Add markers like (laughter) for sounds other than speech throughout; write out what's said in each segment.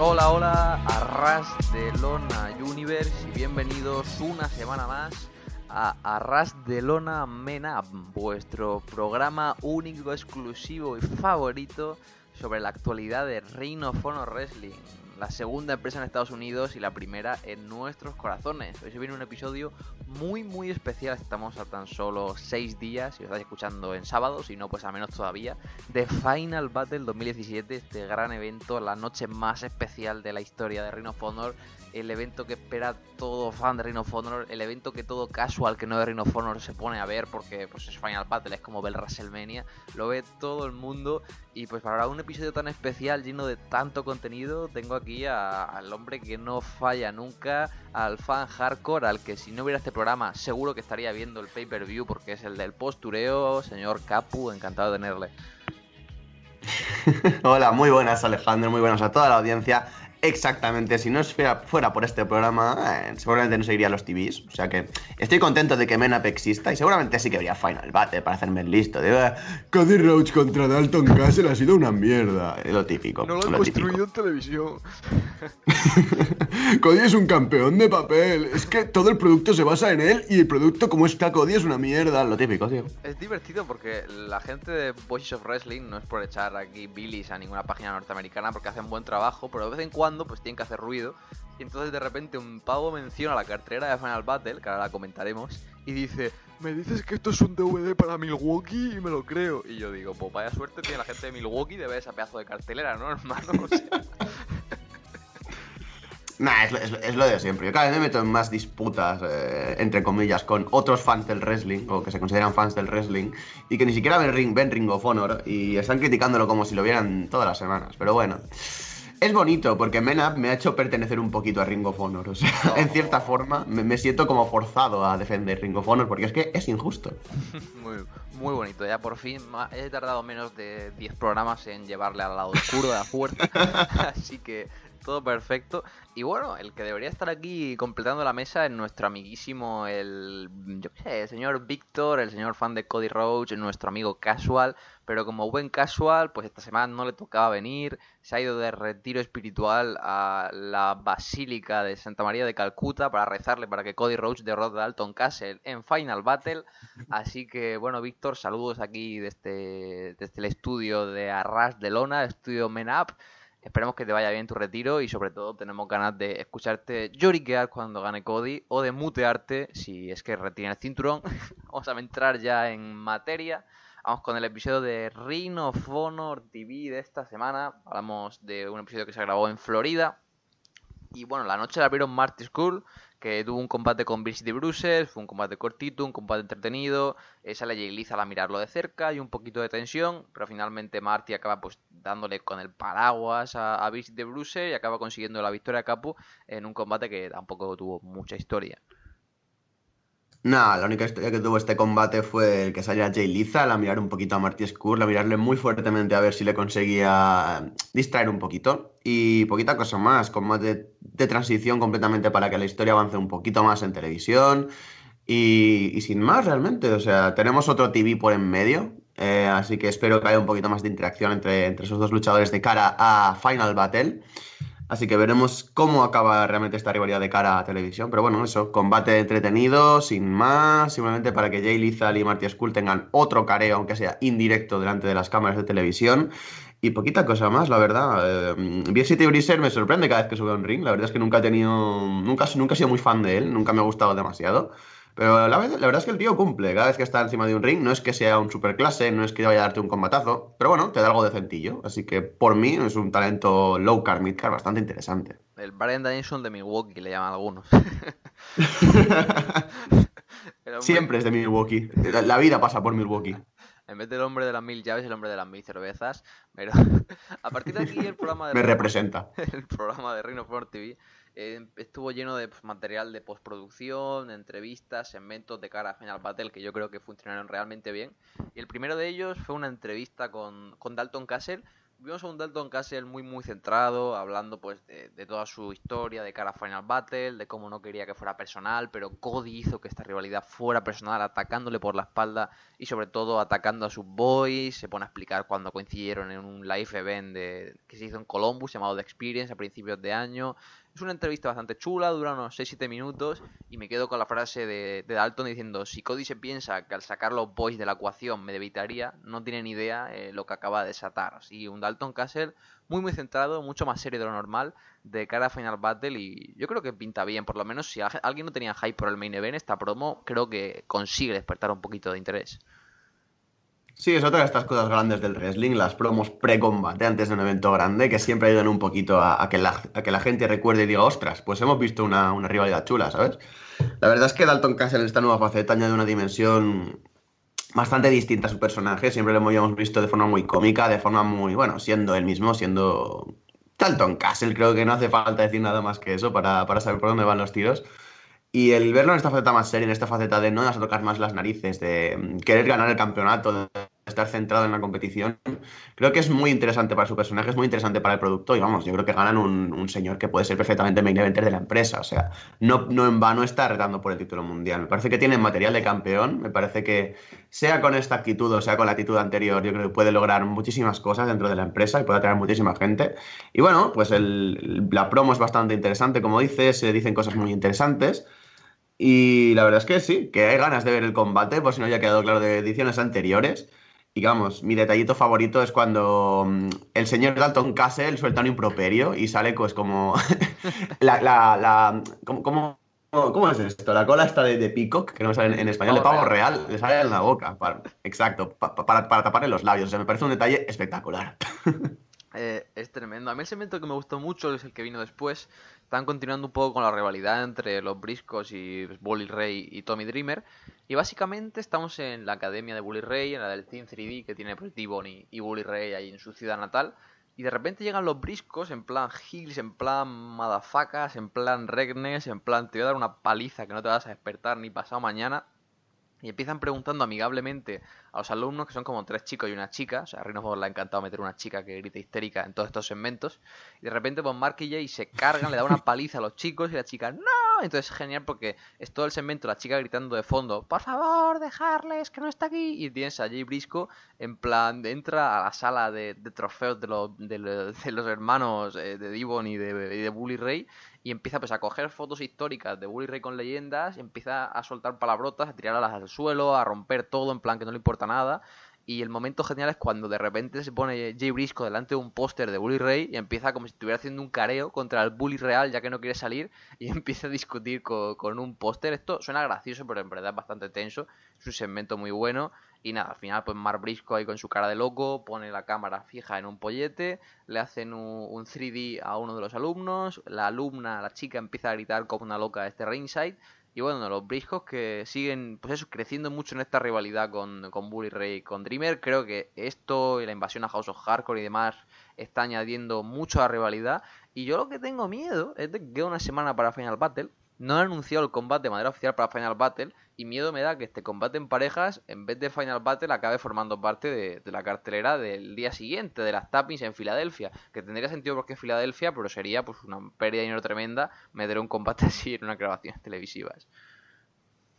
Hola, hola, Arras de Lona Universe y bienvenidos una semana más a Arras de Lona Men Up, vuestro programa único, exclusivo y favorito sobre la actualidad de Ring of Honor Wrestling, la segunda empresa en Estados Unidos y la primera en nuestros corazones. Hoy se viene un episodio muy muy especial, estamos a tan solo 6 días, si lo estáis escuchando en sábado, si no pues a menos todavía, de Final Battle 2017, este gran evento, la noche más especial de la historia de Ring of Honor. El evento que espera todo fan de Ring of Honor, el evento que todo casual que no de Ring of Honor se pone a ver porque pues es Final Battle, es como ver WrestleMania, lo ve todo el mundo. Y pues para un episodio tan especial lleno de tanto contenido tengo aquí al hombre que no falla nunca, al fan hardcore, al que si no hubiera este programa seguro que estaría viendo el pay-per-view porque es el del postureo, señor Capu, encantado de tenerle. (laughs) Hola, muy buenas Alejandro, muy buenas a toda la audiencia. Exactamente, si no fuera, fuera por este programa, eh, seguramente no seguiría los TVs. O sea que estoy contento de que Menap exista y seguramente sí que habría Final Battle para hacerme el listo. De, ah, Cody Roach contra Dalton Castle ha sido una mierda. Es lo típico. No lo han construido en televisión. (laughs) Cody es un campeón de papel. Es que todo el producto se basa en él y el producto como está Cody es una mierda. Lo típico, tío. Es divertido porque la gente de Voices of Wrestling no es por echar aquí Billys a ninguna página norteamericana porque hacen buen trabajo, pero de vez en cuando pues tienen que hacer ruido. Y entonces de repente un pavo menciona la cartera de Final Battle, que ahora la comentaremos, y dice, me dices que esto es un DVD para Milwaukee y me lo creo. Y yo digo, pues vaya suerte tiene la gente de Milwaukee de ver esa pedazo de cartelera, ¿no, hermano? (laughs) Nah, es, lo de siempre. Yo cada vez me meto en más disputas, eh, entre comillas, con otros fans del wrestling, o que se consideran fans del wrestling, y que ni siquiera ven Ring, ven Ring of Honor, y están criticándolo como si lo vieran todas las semanas. Pero bueno. Es bonito porque Menap me ha hecho pertenecer un poquito a Ring of Honor. O sea, en cierta forma me, siento como forzado a defender Ring of Honor porque es que es injusto. (laughs) muy, muy bonito. Ya por fin he tardado menos de 10 programas en llevarle al lado oscuro de la fuerza. (laughs) Así que todo perfecto. Y bueno, el que debería estar aquí completando la mesa es nuestro amiguísimo, el, señor Víctor, el señor fan de Cody Roach, nuestro amigo Casual. Pero como buen Casual, pues esta semana no le tocaba venir. Se ha ido de retiro espiritual a la Basílica de Santa María de Calcuta para rezarle para que Cody Roach derrote a Alton Castle en Final Battle. Así que, bueno, Víctor, saludos aquí desde, desde el estudio de Arras de Lona, estudio Men Up. Esperemos que te vaya bien tu retiro y sobre todo tenemos ganas de escucharte lloriquear cuando gane Cody o de mutearte si es que retiene el cinturón. (laughs) Vamos a entrar ya en materia. Vamos con el episodio de Ring of Honor TV de esta semana. Hablamos de un episodio que se grabó en Florida. Y bueno, la noche la abrieron Marty School que tuvo un combate con de Bruces, fue un combate cortito, un combate entretenido, sale Jay Lethal a mirarlo de cerca y un poquito de tensión, pero finalmente Marty acaba pues dándole con el paraguas a, a de Bruces y acaba consiguiendo la victoria a Capu en un combate que tampoco tuvo mucha historia. Nada, la única historia que tuvo este combate fue el que salía Jay Lethal a mirar un poquito a Marty Skrull, a mirarle muy fuertemente a ver si le conseguía distraer un poquito. Y poquita cosa más, combate de transición completamente para que la historia avance un poquito más en televisión. Y, sin más realmente, o sea, tenemos otro TV por en medio, eh, así que espero que haya un poquito más de interacción entre, entre esos dos luchadores de cara a Final Battle. Así que veremos cómo acaba realmente esta rivalidad de cara a televisión. Pero bueno, eso, combate entretenido, sin más, simplemente para que Jay Lethal y Marty Skull tengan otro careo, aunque sea indirecto, delante de las cámaras de televisión. Y poquita cosa más, la verdad. Eh, y Briser me sorprende cada vez que sube a un ring. La verdad es que nunca he tenido. Nunca, nunca he sido muy fan de él, nunca me ha gustado demasiado. Pero la, verdad es que el tío cumple. Cada vez que está encima de un ring, no es que sea un superclase, no es que vaya a darte un combatazo, pero bueno, te da algo decentillo. Así que por mí es un talento low car, mid car bastante interesante. El Brian Danielson de Milwaukee le llaman algunos. (laughs) Siempre es de Milwaukee. La vida pasa por Milwaukee. En vez del hombre de las mil llaves, el hombre de las mil cervezas. Pero (laughs) a partir de aquí el programa de... Me representa. (laughs) El programa de Reino of TV eh, estuvo lleno de pues, material de postproducción, entrevistas, segmentos de cara a Final Battle que yo creo que funcionaron realmente bien. Y el primero de ellos fue una entrevista con, con Dalton Castle, vimos a un Dalton Castle muy muy centrado, hablando pues de, de, toda su historia de cara a Final Battle, de cómo no quería que fuera personal, pero Cody hizo que esta rivalidad fuera personal, atacándole por la espalda y sobre todo atacando a sus boys, se pone a explicar cuando coincidieron en un live event de, que se hizo en Columbus llamado The Experience a principios de año, es una entrevista bastante chula, dura unos 6-7 minutos y me quedo con la frase de, Dalton diciendo, si Cody se piensa que al sacar los boys de la ecuación me debitaría, no tiene ni idea eh, lo que acaba de desatar. Así un Dalton Castle muy muy centrado, mucho más serio de lo normal de cara a Final Battle y yo creo que pinta bien, por lo menos si alguien no tenía hype por el main event, esta promo creo que consigue despertar un poquito de interés. Sí, es otra de estas cosas grandes del wrestling, las promos pre-combate antes de un evento grande, que siempre ayudan un poquito a, que, la, que la gente recuerde y diga, ostras, pues hemos visto una, una, rivalidad chula, ¿sabes? La verdad es que Dalton Castle en esta nueva faceta añade una dimensión bastante distinta a su personaje, siempre lo habíamos visto de forma muy cómica, de forma muy, bueno, siendo él mismo, siendo Dalton Castle, creo que no hace falta decir nada más que eso para, para saber por dónde van los tiros. Y el verlo en esta faceta más seria, en esta faceta de no a tocar más las narices, de mm, querer ganar el campeonato, de estar centrado en la competición, creo que es muy interesante para su personaje, es muy interesante para el producto y vamos, yo creo que ganan un, señor que puede ser perfectamente main eventer de la empresa, o sea, no, no en vano está retando por el título mundial. Me parece que tiene material de campeón, me parece que sea con esta actitud o sea con la actitud anterior, yo creo que puede lograr muchísimas cosas dentro de la empresa y puede atraer muchísima gente. Y bueno, pues el, la promo es bastante interesante, como dices, se dicen cosas muy interesantes. Y la verdad es que sí, que hay ganas de ver el combate, por si no haya quedado claro de ediciones anteriores. Y vamos, mi detallito favorito es cuando mm, el señor Dalton Castle suelta un improperio y sale pues como (laughs) la, la, la como, ¿Cómo es esto? La cola está de, peacock, que no sale en, español, de pavo real, le sale en la boca. exacto, para, para taparle los labios. O sea, me parece un detalle espectacular. (laughs) Eh, es tremendo. A mí el segmento que me gustó mucho es el que vino después. Están continuando un poco con la rivalidad entre los Briscos y Bully Ray y Tommy Dreamer. Y básicamente estamos en la academia de Bully Ray, en la del Team 3D que tiene pues, Devon y, y Bully Ray ahí en su ciudad natal. Y de repente llegan los briscos en plan Hills, en plan madafacas, en plan regnes, en plan te voy a dar una paliza que no te vas a despertar ni pasado mañana. Y empiezan preguntando amigablemente a los alumnos, que son como tres chicos y una chica. O sea, a Rhino le ha encantado meter una chica que grita histérica en todos estos segmentos. Y de repente, pues Mark y Jay se cargan, le dan una paliza a los chicos y la chica, ¡No! Entonces es genial porque es todo el segmento, la chica gritando de fondo, ¡Por favor, dejarles, que no está aquí! Y tienes a Jay Brisco en plan, entra a la sala de, trofeos de los, de, los, hermanos eh, de Devon y de, de Bully Ray y empieza pues a coger fotos históricas de Bully Ray con leyendas, empieza a soltar palabrotas, a tirarlas al suelo, a romper todo en plan que no le importa nada. Y el momento genial es cuando de repente se pone Jay Brisco delante de un póster de Bully Ray y empieza como si estuviera haciendo un careo contra el Bully real ya que no quiere salir y (laughs) empieza a discutir con, con un póster. Esto suena gracioso pero en verdad es bastante tenso. Es un segmento muy bueno y nada, al final, pues Mar Brisco ahí con su cara de loco, pone la cámara fija en un pollete, le hacen un, 3D a uno de los alumnos, la alumna, la chica, empieza a gritar como una loca este ringside. Y bueno, los Briscos que siguen, pues eso, creciendo mucho en esta rivalidad con, con Bully Ray con Dreamer. Creo que esto y la invasión a House of Hardcore y demás está añadiendo mucho a la rivalidad. Y yo lo que tengo miedo es de que una semana para Final Battle no han anunciado el combate de manera oficial para Final Battle y miedo me da que este combate en parejas, en vez de Final Battle, acabe formando parte de, la cartelera del día siguiente, de las tappings en Filadelfia, que tendría sentido porque es Filadelfia, pero sería pues una pérdida de dinero tremenda meter un combate (laughs) así en unas grabaciones televisivas.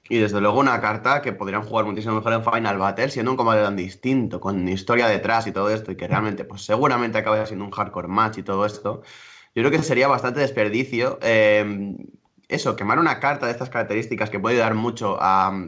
Y desde luego una carta que podrían jugar muchísimo mejor en Final Battle, siendo un combate tan distinto, con historia detrás y todo esto, y que realmente, pues seguramente acabe siendo un hardcore match y todo esto. Yo creo que sería bastante desperdicio. Eh, eso, quemar una carta de estas características que puede ayudar mucho a mm,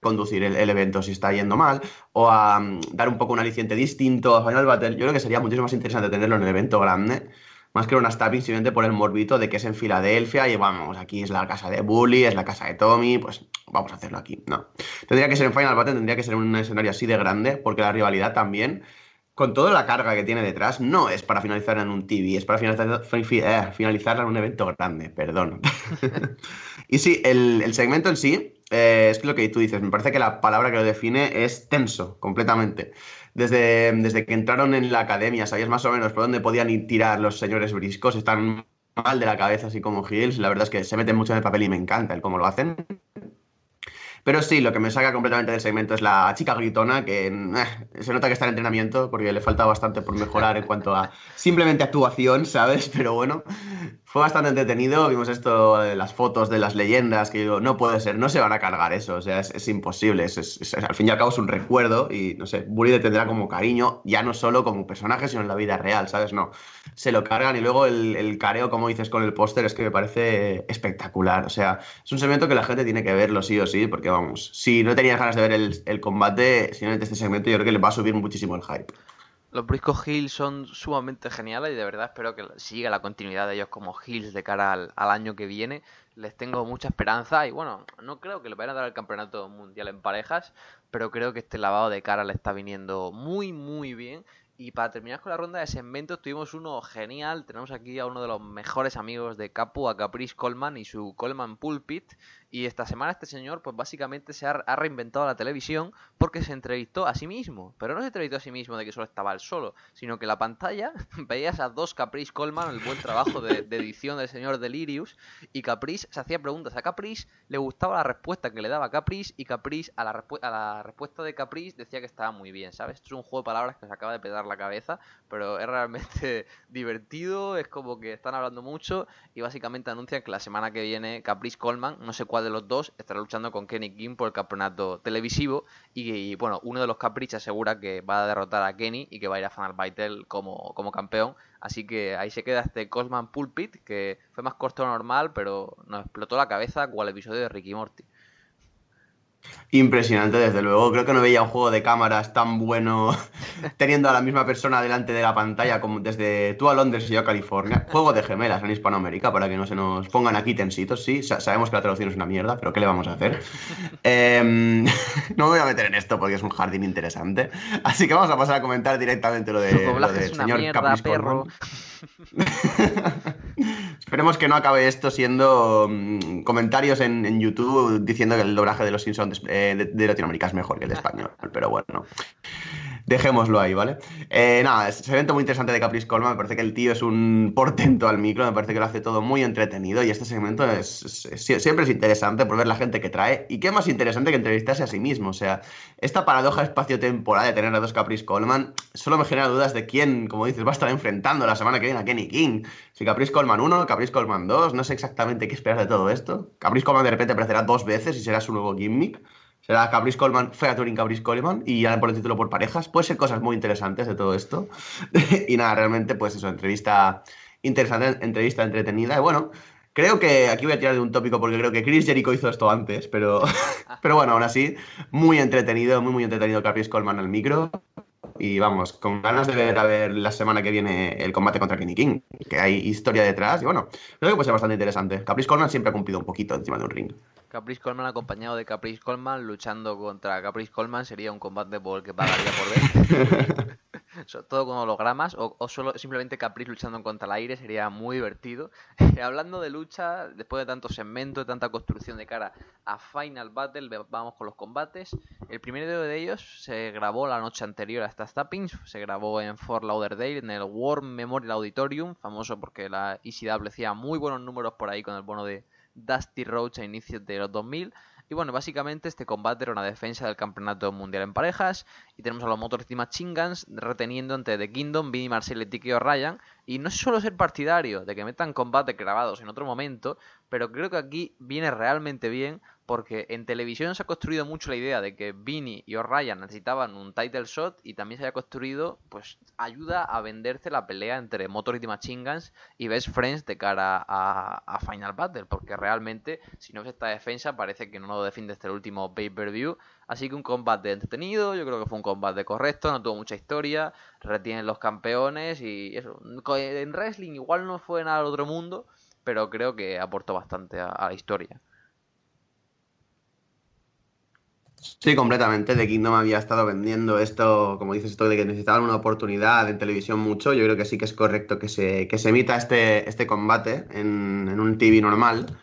conducir el, evento si está yendo mal, o a mm, dar un poco un aliciente distinto a Final Battle, yo creo que sería muchísimo más interesante tenerlo en el evento grande, más que una tapping simplemente por el morbito de que es en Filadelfia y vamos, aquí es la casa de Bully, es la casa de Tommy, pues vamos a hacerlo aquí. No. Tendría que ser en Final Battle, tendría que ser un escenario así de grande, porque la rivalidad también con toda la carga que tiene detrás, no es para finalizar en un TV, es para finalizar, eh, finalizarla en un evento grande, perdón. (laughs) y sí, el, segmento en sí, eh, es lo que tú dices, me parece que la palabra que lo define es tenso, completamente. Desde, desde que entraron en la academia, sabías más o menos por dónde podían ir tirar los señores briscos, están mal de la cabeza, así como Hills, la verdad es que se meten mucho en el papel y me encanta el cómo lo hacen. Pero sí, lo que me saca completamente del segmento es la chica gritona, que eh, se nota que está en entrenamiento porque le falta bastante por mejorar en cuanto a simplemente actuación, ¿sabes? Pero bueno, fue bastante entretenido. Vimos esto, de las fotos de las leyendas, que digo, no puede ser, no se van a cargar eso, o sea, es, imposible. Es, al fin y al cabo es un recuerdo y no sé, Bully le tendrá como cariño, ya no solo como personaje, sino en la vida real, ¿sabes? No, se lo cargan y luego el, careo, como dices con el póster, es que me parece espectacular. O sea, es un segmento que la gente tiene que verlo sí o sí, porque vamos, si no tenías ganas de ver el, el combate, simplemente este segmento yo creo que le va a subir muchísimo el hype. Los Briscoe Hills son sumamente geniales y de verdad espero que siga la continuidad de ellos como Hills de cara al, año que viene. Les tengo mucha esperanza y bueno, no creo que le vayan a dar el campeonato mundial en parejas, pero creo que este lavado de cara le está viniendo muy muy bien. Y para terminar con la ronda de segmentos tuvimos uno genial. Tenemos aquí a uno de los mejores amigos de Capu, a Caprice Coleman y su Coleman Pulpit. Y esta semana este señor, pues básicamente se ha, reinventado la televisión porque se entrevistó a sí mismo. Pero no se entrevistó a sí mismo de que solo estaba él solo, sino que la pantalla (laughs) veías a dos Caprice Coleman, el buen trabajo de, edición del señor Delirious. Y Caprice se hacía preguntas a Caprice, le gustaba la respuesta que le daba Caprice. Y Caprice, a la, a la respuesta de Caprice, decía que estaba muy bien, ¿sabes? Esto es un juego de palabras que se acaba de pedar la cabeza, pero es realmente (laughs) divertido. Es como que están hablando mucho y básicamente anuncian que la semana que viene Caprice Coleman, no sé de los dos estará luchando con Kenny King por el campeonato televisivo y, bueno, uno de los Caprichos asegura que va a derrotar a Kenny y que va a ir a Final Battle como, como campeón. Así que ahí se queda este Cosman Pulpit, que fue más corto normal, pero nos explotó la cabeza cual episodio de Ricky Morty. Impresionante, desde luego. Creo que no veía un juego de cámaras tan bueno (laughs) teniendo a la misma persona delante de la pantalla como desde tú a Londres y yo a California. Juego de gemelas en Hispanoamérica para que no se nos pongan aquí tensitos. Sí, sabemos que la traducción es una mierda, pero ¿qué le vamos a hacer? (laughs) Em, (laughs) no me voy a meter en esto porque es un jardín interesante. Así que vamos a pasar a comentar directamente lo, de, del señor mierda, perro. Esperemos que no acabe esto siendo mm, comentarios en, YouTube diciendo que el doblaje de los Simpsons de, de, Latinoamérica es mejor que el de español. Pero bueno dejémoslo ahí, ¿vale? Eh, nada, es un evento muy interesante de Caprice Colman. Me parece que el tío es un portento al micro, me parece que lo hace todo muy entretenido. Y este segmento es, siempre es interesante por ver la gente que trae. Y qué más interesante que entrevistarse a sí mismo. O sea, esta paradoja espacio-temporal de tener a dos Caprice Coleman solo me genera dudas de quién, como dices, va a estar enfrentando la semana que viene a Kenny King. Si Caprice Coleman 1, Caprice Coleman 2, no sé exactamente qué esperar de todo esto. Caprice Coleman de repente aparecerá dos veces y será su nuevo gimmick. Será Caprice Coleman, Featuring Caprice Coleman y ya por el título por parejas. Puede ser cosas muy interesantes de todo esto. (laughs) y nada, realmente, pues eso, entrevista interesante, entrevista entretenida. Y bueno, creo que aquí voy a tirar de un tópico porque creo que Chris Jericho hizo esto antes, pero, (laughs) pero bueno, aún así, muy entretenido, muy, muy entretenido Caprice Coleman al micro. Y vamos, con ganas de ver a ver la semana que viene el combate contra Kenny King, que hay historia detrás. Y bueno, creo que puede ser bastante interesante. Caprice Coleman siempre ha cumplido un poquito encima de un ring. Caprice Coleman acompañado de Caprice Coleman luchando contra Caprice Coleman sería un combate por el que pagaría por ver. (laughs) Todo con hologramas o, solo simplemente Caprice luchando contra el aire sería muy divertido. (laughs) Hablando de lucha, después de tanto segmento, de tanta construcción de cara a Final Battle, vamos con los combates. El primero de ellos se grabó la noche anterior a estas tappings, se grabó en Fort Lauderdale, en el War Memorial Auditorium, famoso porque la ECW hacía muy buenos números por ahí con el bono de Dusty Rhodes a inicios de los 2000. Y bueno, básicamente este combate era una defensa del campeonato mundial en parejas. Y tenemos a los Motor Chingans reteniendo entre The Kingdom, Vinny Marcel y Tiki Ryan. Y no es solo ser partidario de que metan combates grabados en otro momento, pero creo que aquí viene realmente bien porque en televisión se ha construido mucho la idea de que Vinny y O'Ryan necesitaban un title shot y también se haya construido, pues ayuda a venderse la pelea entre Motor y Machine Guns y Best Friends de cara a, Final Battle, porque realmente si no es esta defensa parece que no lo defiende este último pay-per-view, así que un combate entretenido, yo creo que fue un combate correcto, no tuvo mucha historia, retienen los campeones y eso, en wrestling igual no fue nada al otro mundo, pero creo que aportó bastante a la historia. Sí, completamente. The Kingdom había estado vendiendo esto, como dices, esto de que necesitaban una oportunidad en televisión mucho. Yo creo que sí que es correcto que se, que se emita este, este combate en, un TV normal.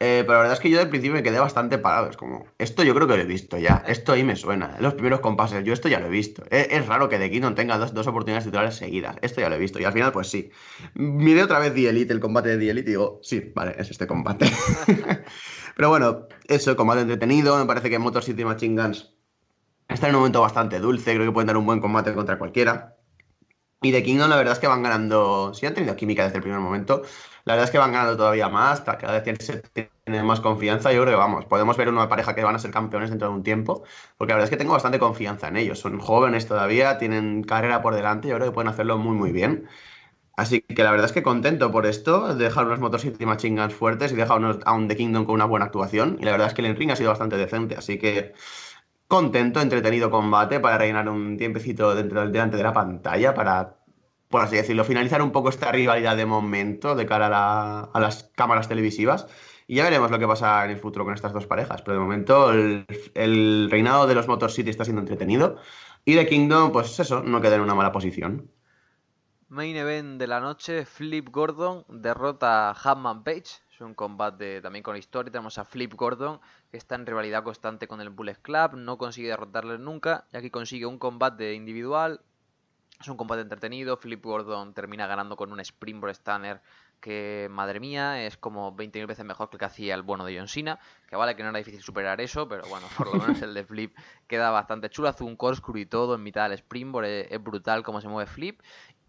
Eh, pero la verdad es que yo del principio me quedé bastante parado. Es como, esto yo creo que lo he visto ya. Esto ahí me suena. Los primeros compases, yo esto ya lo he visto. Es, raro que The Kingdom tenga dos, dos, oportunidades titulares seguidas. Esto ya lo he visto. Y al final, pues sí. Miré otra vez The Elite, el combate de The Elite, y digo, sí, vale, es este combate. (laughs) pero bueno, eso, combate entretenido. Me parece que Motor City Machine Guns está en un momento bastante dulce. Creo que pueden dar un buen combate contra cualquiera. Y The Kingdom, la verdad es que van ganando. Sí, han tenido química desde el primer momento. La verdad es que van ganando todavía más, cada vez se tiene más confianza. Yo creo que vamos, podemos ver una pareja que van a ser campeones dentro de un tiempo, porque la verdad es que tengo bastante confianza en ellos. Son jóvenes todavía, tienen carrera por delante, yo creo que pueden hacerlo muy, muy bien. Así que la verdad es que contento por esto, dejar unos Motor City Machine fuertes y dejar a un The Kingdom con una buena actuación. Y la verdad es que el ring ha sido bastante decente, así que contento, entretenido combate para rellenar un tiempecito dentro, delante de la pantalla para por así decirlo, finalizar un poco esta rivalidad de momento de cara a, las cámaras televisivas. Y ya veremos lo que pasa en el futuro con estas dos parejas. Pero de momento el, reinado de los Motor City está siendo entretenido. Y de Kingdom, pues eso, no queda en una mala posición. Main event de la noche, Flip Gordon derrota a Hatman Page. Es un combate también con historia. Tenemos a Flip Gordon, que está en rivalidad constante con el Bullet Club. No consigue derrotarle nunca. Y aquí consigue un combate individual es un combate entretenido. Philip Gordon termina ganando con un Springboard Stunner que, madre mía, es como 20.000 veces mejor que el que hacía el bueno de John Cena. Que vale que no era difícil superar eso, pero bueno, por lo menos el de Flip queda bastante chulo. Hace un corkscrew y todo en mitad del Springboard. Es, brutal cómo se mueve Flip.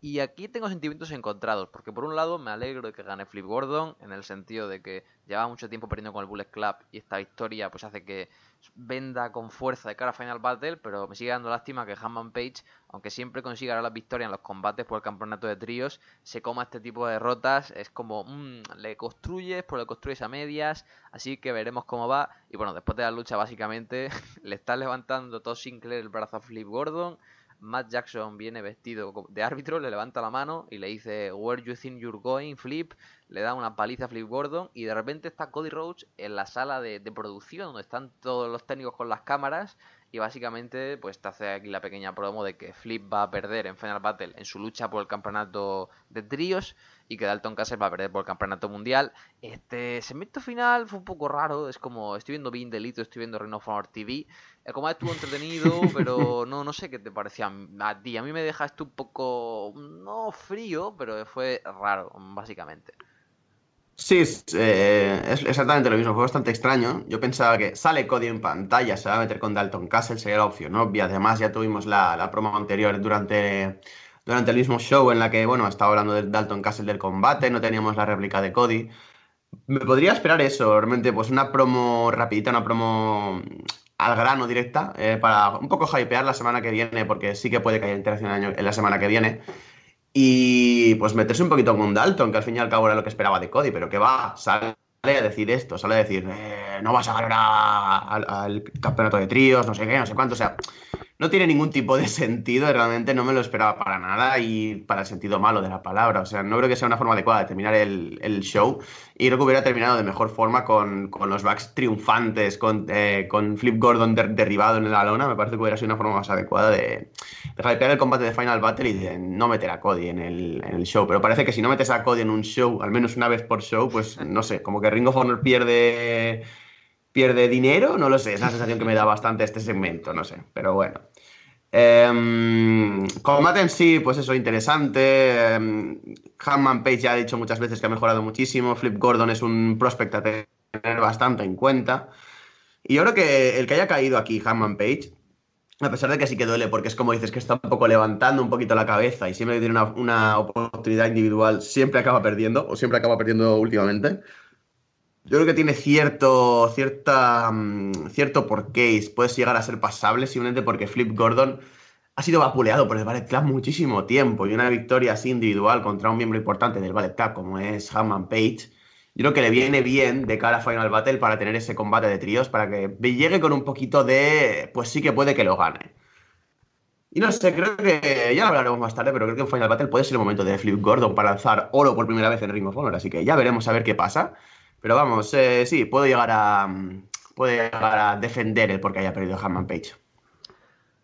Y aquí tengo sentimientos encontrados, porque por un lado me alegro de que gane Flip Gordon, en el sentido de que llevaba mucho tiempo perdiendo con el Bullet Club y esta victoria pues hace que venda con fuerza de cara a Final Battle, pero me sigue dando lástima que Hammond Page, aunque siempre consiga las victorias en los combates por el campeonato de tríos, se coma este tipo de derrotas, es como, mmm, le construyes, pero le construyes a medias, así que veremos cómo va, y bueno, después de la lucha básicamente (laughs) le está levantando todo Sinclair el brazo a Flip Gordon, Matt Jackson viene vestido de árbitro, le levanta la mano y le dice Where you think you're going, Flip, le da una paliza a Flip Gordon y de repente está Cody Rhodes en la sala de, producción donde están todos los técnicos con las cámaras y básicamente pues te hace aquí la pequeña promo de que Flip va a perder en Final Battle en su lucha por el campeonato de tríos y que Dalton Castle va a perder por el campeonato mundial. Este segmento final fue un poco raro, es como estoy viendo Being Delito, estoy viendo Reino Honor TV. El combate estuvo entretenido, (laughs) pero no, no sé qué te parecía a ti. A mí me dejaste un poco, no frío, pero fue raro, básicamente. Sí, eh, es exactamente lo mismo, fue bastante extraño. Yo pensaba que sale Cody en pantalla, se va a meter con Dalton Castle, sería la opción obvia. Además, ya tuvimos la, la promo anterior durante durante el mismo show en la que, bueno, estaba hablando de Dalton Castle del combate, no teníamos la réplica de Cody. Me podría esperar eso, realmente, pues una promo rapidita, una promo al grano directa, eh, para un poco hypear la semana que viene, porque sí que puede que haya interacción en la semana que viene. Y pues meterse un poquito con Dalton, que al fin y al cabo era lo que esperaba de Cody, pero que va, sale a decir esto, sale a decir, eh, no vas a ganar al campeonato de tríos, no sé qué, no sé cuánto, o sea, no tiene ningún tipo de sentido, realmente no me lo esperaba para nada y para el sentido malo de la palabra. O sea, no creo que sea una forma adecuada de terminar el, show y creo que hubiera terminado de mejor forma con, los backs triunfantes, con, eh, con Flip Gordon derribado en la lona. Me parece que hubiera sido una forma más adecuada de, de el combate de Final Battle y de no meter a Cody en el, en el show. Pero parece que si no metes a Cody en un show, al menos una vez por show, pues no sé, como que Ring of Honor pierde pierde dinero, no lo sé, es la sensación que me da bastante este segmento, no sé, pero bueno. Eh, combate en sí, pues eso, interesante. Eh, Page ya ha dicho muchas veces que ha mejorado muchísimo. Flip Gordon es un prospect a tener bastante en cuenta. Y yo creo que el que haya caído aquí, Hanman Page, a pesar de que sí que duele, porque es como dices que está un poco levantando un poquito la cabeza y siempre tiene una, una oportunidad individual, siempre acaba perdiendo, o siempre acaba perdiendo últimamente. Yo creo que tiene cierto, cierta, mm, cierto porqué puedes llegar a ser pasable simplemente porque Flip Gordon ha sido vapuleado por el Ballet Club muchísimo tiempo y una victoria así individual contra un miembro importante del Ballet Club como es Hammond Page, yo creo que le viene bien de cara a Final Battle para tener ese combate de tríos, para que llegue con un poquito de, pues sí que puede que lo gane. Y no sé, creo que ya lo hablaremos más tarde, pero creo que en Final Battle puede ser el momento de Flip Gordon para lanzar oro por primera vez en Ring of Honor, así que ya veremos a ver qué pasa. Pero vamos, eh, sí, puedo llegar a puedo llegar a defender el porque haya perdido Hammond Page.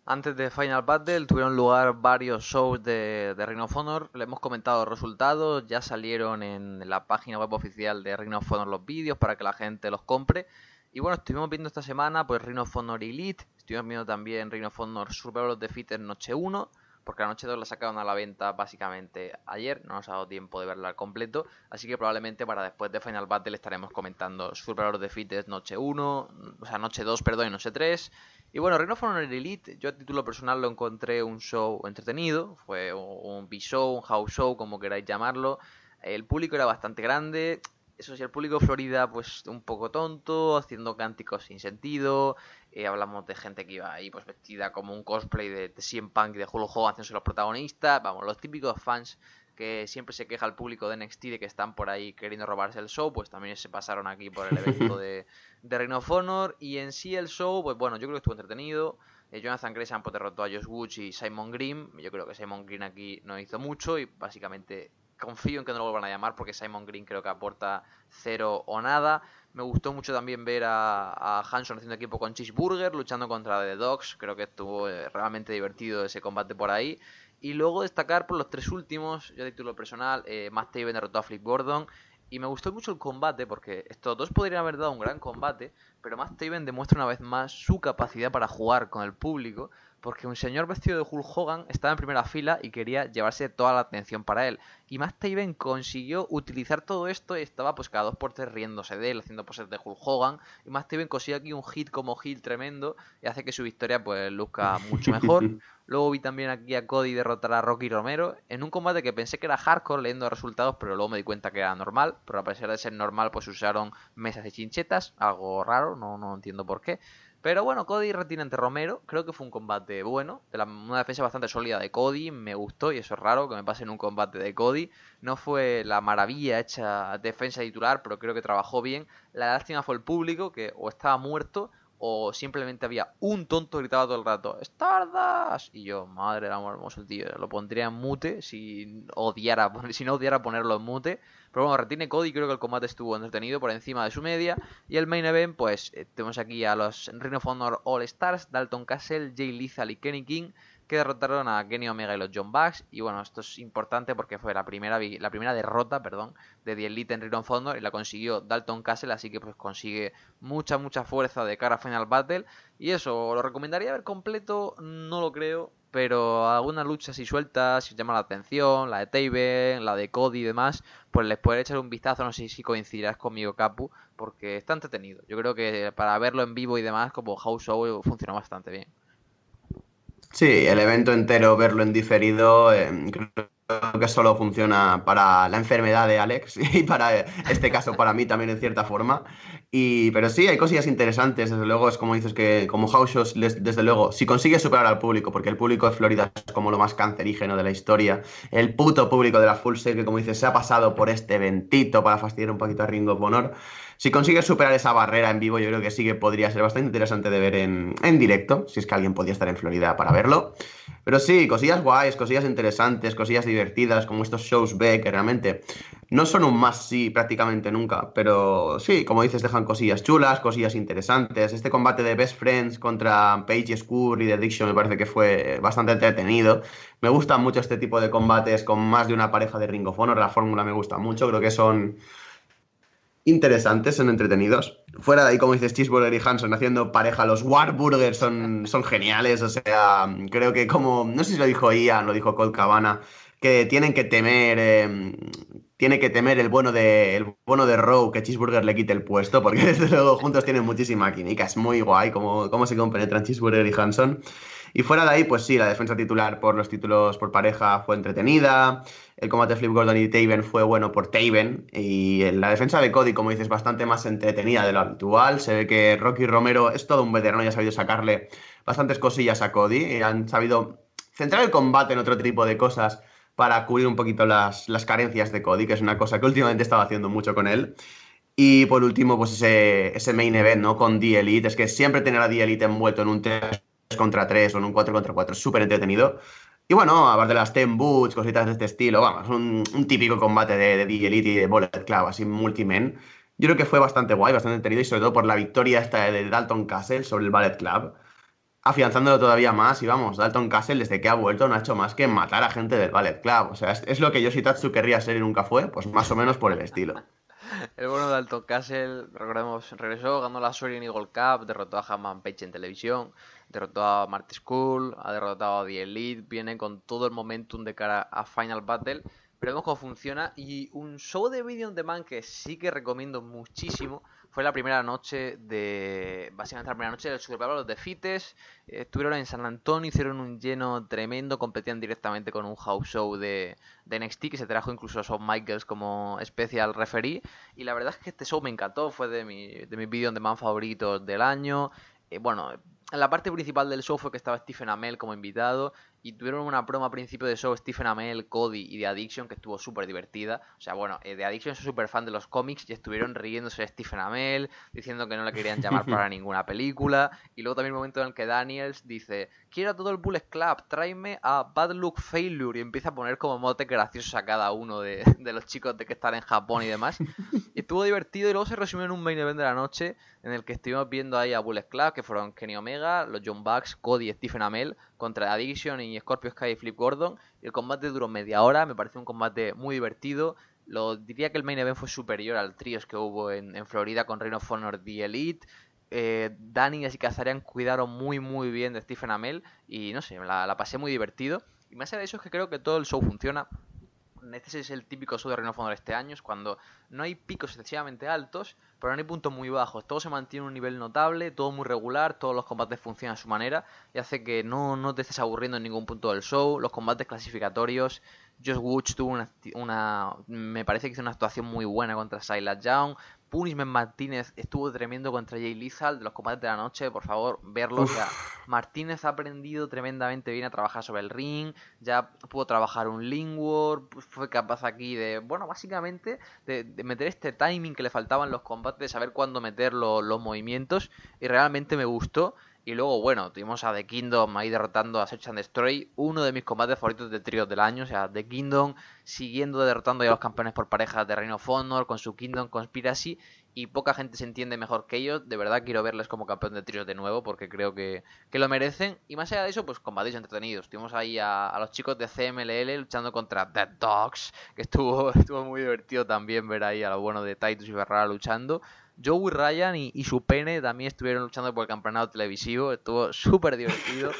Antes de Final Battle tuvieron lugar varios shows de, de of Honor. Le hemos comentado los resultados. Ya salieron en la página web oficial de Ring of Honor los vídeos para que la gente los compre. Y bueno, estuvimos viendo esta semana pues Ring of Honor Elite. Estuvimos viendo también Ring of Honor Survivor of the Fittest Noche 1. Porque la noche 2 la sacaron a la venta básicamente ayer. No nos ha dado tiempo de verla al completo. Así que probablemente para después de Final Battle estaremos comentando Survivor of the Fittest Noche 1. O sea, Noche 2, perdón, y Noche 3. Y bueno, Ring of Honor Elite, yo a título personal lo encontré un show entretenido, fue un B-show, un house show, como queráis llamarlo. El público era bastante grande, eso sí, el público de Florida, pues un poco tonto, haciendo cánticos sin sentido. Eh, hablamos de gente que iba ahí, pues vestida como un cosplay de, de CM Punk y de Hulk Hogan haciéndose los protagonistas. Vamos, los típicos fans que siempre se queja el público de NXT de que están por ahí queriendo robarse el show, pues también se pasaron aquí por el evento de, de of Honor. Y en sí el show, pues bueno, yo creo que estuvo entretenido. Eh, Jonathan Gresham pues, derrotó a Josh Woods y Simon Green. Yo creo que Simon Green aquí no hizo mucho y básicamente confío en que no lo vuelvan a llamar porque Simon Green creo que aporta cero o nada. Me gustó mucho también ver a, a Hanson haciendo equipo con Cheeseburger, luchando contra The Dogs. Creo que estuvo eh, realmente divertido ese combate por ahí. Y luego destacar por los tres últimos, yo de título personal, eh, Matt Taven derrotó a Flip Gordon. Y me gustó mucho el combate porque estos dos podrían haber dado un gran combate, pero Matt Taven demuestra una vez más su capacidad para jugar con el público, porque un señor vestido de Hulk Hogan estaba en primera fila y quería llevarse toda la atención para él. Y Matt Taven consiguió utilizar todo esto y estaba pues cada dos por tres riéndose de él, haciendo poses de Hulk Hogan. Y Matt Taven consiguió aquí un hit como hit tremendo y hace que su victoria pues luzca mucho mejor. (laughs) Luego vi también aquí a Cody derrotar a Rocky Romero en un combate que pensé que era hardcore leyendo resultados, pero luego me di cuenta que era normal. Pero a pesar de ser normal, pues usaron mesas y chinchetas, algo raro, no, no entiendo por qué. Pero bueno, Cody retiene ante Romero. Creo que fue un combate bueno. De la, una defensa bastante sólida de Cody. Me gustó y eso es raro que me pase en un combate de Cody. No fue la maravilla hecha defensa titular, pero creo que trabajó bien. La lástima fue el público que o estaba muerto o simplemente había un tonto gritaba todo el rato Stardust y yo madre del amor hermoso tío lo pondría en mute si odiara (laughs) si no odiara ponerlo en mute pero bueno retiene Cody creo que el combate estuvo entretenido por encima de su media. Y el main event pues eh, tenemos aquí a los Ring of All Stars Dalton Castle Jay Lethal y Kenny King que derrotaron a Kenny Omega y los John Bucks. Y bueno, esto es importante porque fue la primera, la primera derrota perdón, de The Elite en Ring of Honor y la consiguió Dalton Castle, así que pues consigue mucha, mucha fuerza de cara a Final Battle. Y eso, ¿lo recomendaría ver completo? No lo creo. Pero alguna lucha así suelta, si os llama la atención, la de Taven, la de Cody y demás, pues les puede echar un vistazo, no sé si coincidirás conmigo, Capu, porque está entretenido. Yo creo que para verlo en vivo y demás, como House Show, funciona bastante bien. Sí, el evento entero, verlo en diferido, eh, creo que solo funciona para la enfermedad de Alex (laughs) y para este caso para mí también en cierta forma. Y, pero sí, hay cosillas interesantes, desde luego es como dices que como house shows, desde luego, si consigues superar al público, porque el público de Florida es como lo más cancerígeno de la historia, el puto público de la Full Sail que como dices se ha pasado por este eventito para fastidiar un poquito a Ring of Honor, si consigues superar esa barrera en vivo, yo creo que sí que podría ser bastante interesante de ver en, en directo, si es que alguien podía estar en Florida para verlo. Pero sí, cosillas guays, cosillas interesantes, cosillas divertidas, como estos shows B, que realmente no son un más sí prácticamente nunca, pero sí, como dices, dejan cosillas chulas, cosillas interesantes. Este combate de Best Friends contra Paige Skur y The Addiction me parece que fue bastante entretenido. Me gustan mucho este tipo de combates con más de una pareja de Ring Honor, la fórmula me gusta mucho, creo que son interesantes, son entretenidos. Fuera de ahí, como dices, Cheeseburger y Hanson haciendo pareja, los Warburgers son, son geniales. O sea, creo que como, no sé si lo dijo Ian, lo dijo Colt Cabana, que tienen que temer, eh, tiene que temer el bueno de, el bueno de Rowe que Cheeseburger le quite el puesto, porque (laughs) desde luego juntos tienen muchísima química. Es muy guay cómo, cómo se compenetran Cheeseburger y Hanson. Y fuera de ahí, pues sí, la defensa titular por los títulos por pareja fue entretenida. El combate Flip Gordon y Taven fue bueno por Taven. Y la defensa de Cody, como dices, bastante más entretenida de lo habitual. Se ve que Rocky Romero es todo un veterano y ha sabido sacarle bastantes cosillas a Cody. Y han sabido centrar el combate en otro tipo de cosas para cubrir un poquito las, las carencias de Cody, que es una cosa que últimamente estaba haciendo mucho con él. Y por último, pues ese, ese main event, ¿no? Con The Elite. Es que siempre tener a The Elite envuelto en un 3 contra 3 o en un 4 contra 4 es súper entretenido. Y bueno, aparte de las Ten Boots, cositas de este estilo, vamos, un, típico combate de, de DJ Elite y de Bullet Club, así multimen. Yo creo que fue bastante guay, bastante entretenido y sobre todo por la victoria esta de Dalton Castle sobre el Ballet Club. afianzándolo todavía más. Y vamos, Dalton Castle, desde que ha vuelto, no ha hecho más que matar a gente del Ballet Club. O sea, es, lo que Yoshitatsu querría ser y nunca fue, pues más o menos por el estilo. (laughs) El bueno de Dalton Castle, recordemos, regresó, ganó la en Eagle Cup, derrotó a Hammond Page en televisión, derrotó a Marty School, ha derrotado a The Elite, viene con todo el momentum de cara a Final Battle. Veremos cómo funciona. Y un show de video on demand que sí que recomiendo muchísimo fue la primera noche de. Básicamente la primera noche del Super Bowl, los de Fites. Estuvieron en San Antonio, hicieron un lleno tremendo, competían directamente con un house show de, de NXT que se trajo incluso a Shawn Michaels como especial referee. Y la verdad es que este show me encantó, fue de, mi, de mis video on demand favoritos del año. Eh, bueno, la parte principal del show fue que estaba Stephen Amell como invitado y tuvieron una broma a principio de show Stephen Amell, Cody y The Addiction que estuvo súper divertida. O sea, bueno, eh, The Addiction es súper fan de los cómics y estuvieron riéndose de Stephen Amell, diciendo que no le querían llamar (laughs) para ninguna película. Y luego también el momento en el que Daniels dice, quiero a todo el Bullet Club, tráeme a Bad Luck Failure y empieza a poner como motes graciosos a cada uno de, de los chicos de que están en Japón y demás. (laughs) Y estuvo divertido y luego se resumió en un main event de la noche en el que estuvimos viendo ahí a Bullet Club, que fueron Kenny Omega, los John Bucks, Cody y Stephen Amell contra Addiction y Scorpio Sky y Flip Gordon. el combate duró media hora, me pareció un combate muy divertido. Lo diría que el main event fue superior al tríos que hubo en, Florida con Reino of Honor The Elite. Eh, Danny y Kazarian cuidaron muy muy bien de Stephen Amell y no sé, la, la pasé muy divertido. Y más allá de eso es que creo que todo el show funciona este es el típico show de Reino de este año, es cuando no hay picos excesivamente altos, pero no hay puntos muy bajos. Todo se mantiene en un nivel notable, todo muy regular, todos los combates funcionan a su manera y hace que no, no te estés aburriendo en ningún punto del show. Los combates clasificatorios, Josh Woods tuvo una, una, me parece que hizo una actuación muy buena contra Silas Young. Punishment Martínez estuvo tremendo contra Jay Lizal de los combates de la noche, por favor, verlo. Martínez ha aprendido tremendamente bien a trabajar sobre el ring, ya pudo trabajar un Lingward, fue capaz aquí de, bueno, básicamente de, meter este timing que le faltaba en los combates, de saber cuándo meter los movimientos, y realmente me gustó. Y luego, bueno, tuvimos a The Kingdom ahí derrotando a Search and Destroy, uno de mis combates favoritos de tríos del año. O sea, The Kingdom siguiendo derrotando a los campeones por parejas de Reino of Honor con su Kingdom Conspiracy. Y poca gente se entiende mejor que ellos. De verdad quiero verles como campeón de tríos de nuevo porque creo que, lo merecen. Y más allá de eso, pues combates entretenidos. Tuvimos ahí a, los chicos de CMLL luchando contra Dead Dogs, que estuvo, (laughs) estuvo muy divertido también ver ahí a lo bueno de Titus y Ferrara luchando. Joey Ryan y, su pene también estuvieron luchando por el campeonato televisivo. Estuvo súper divertido.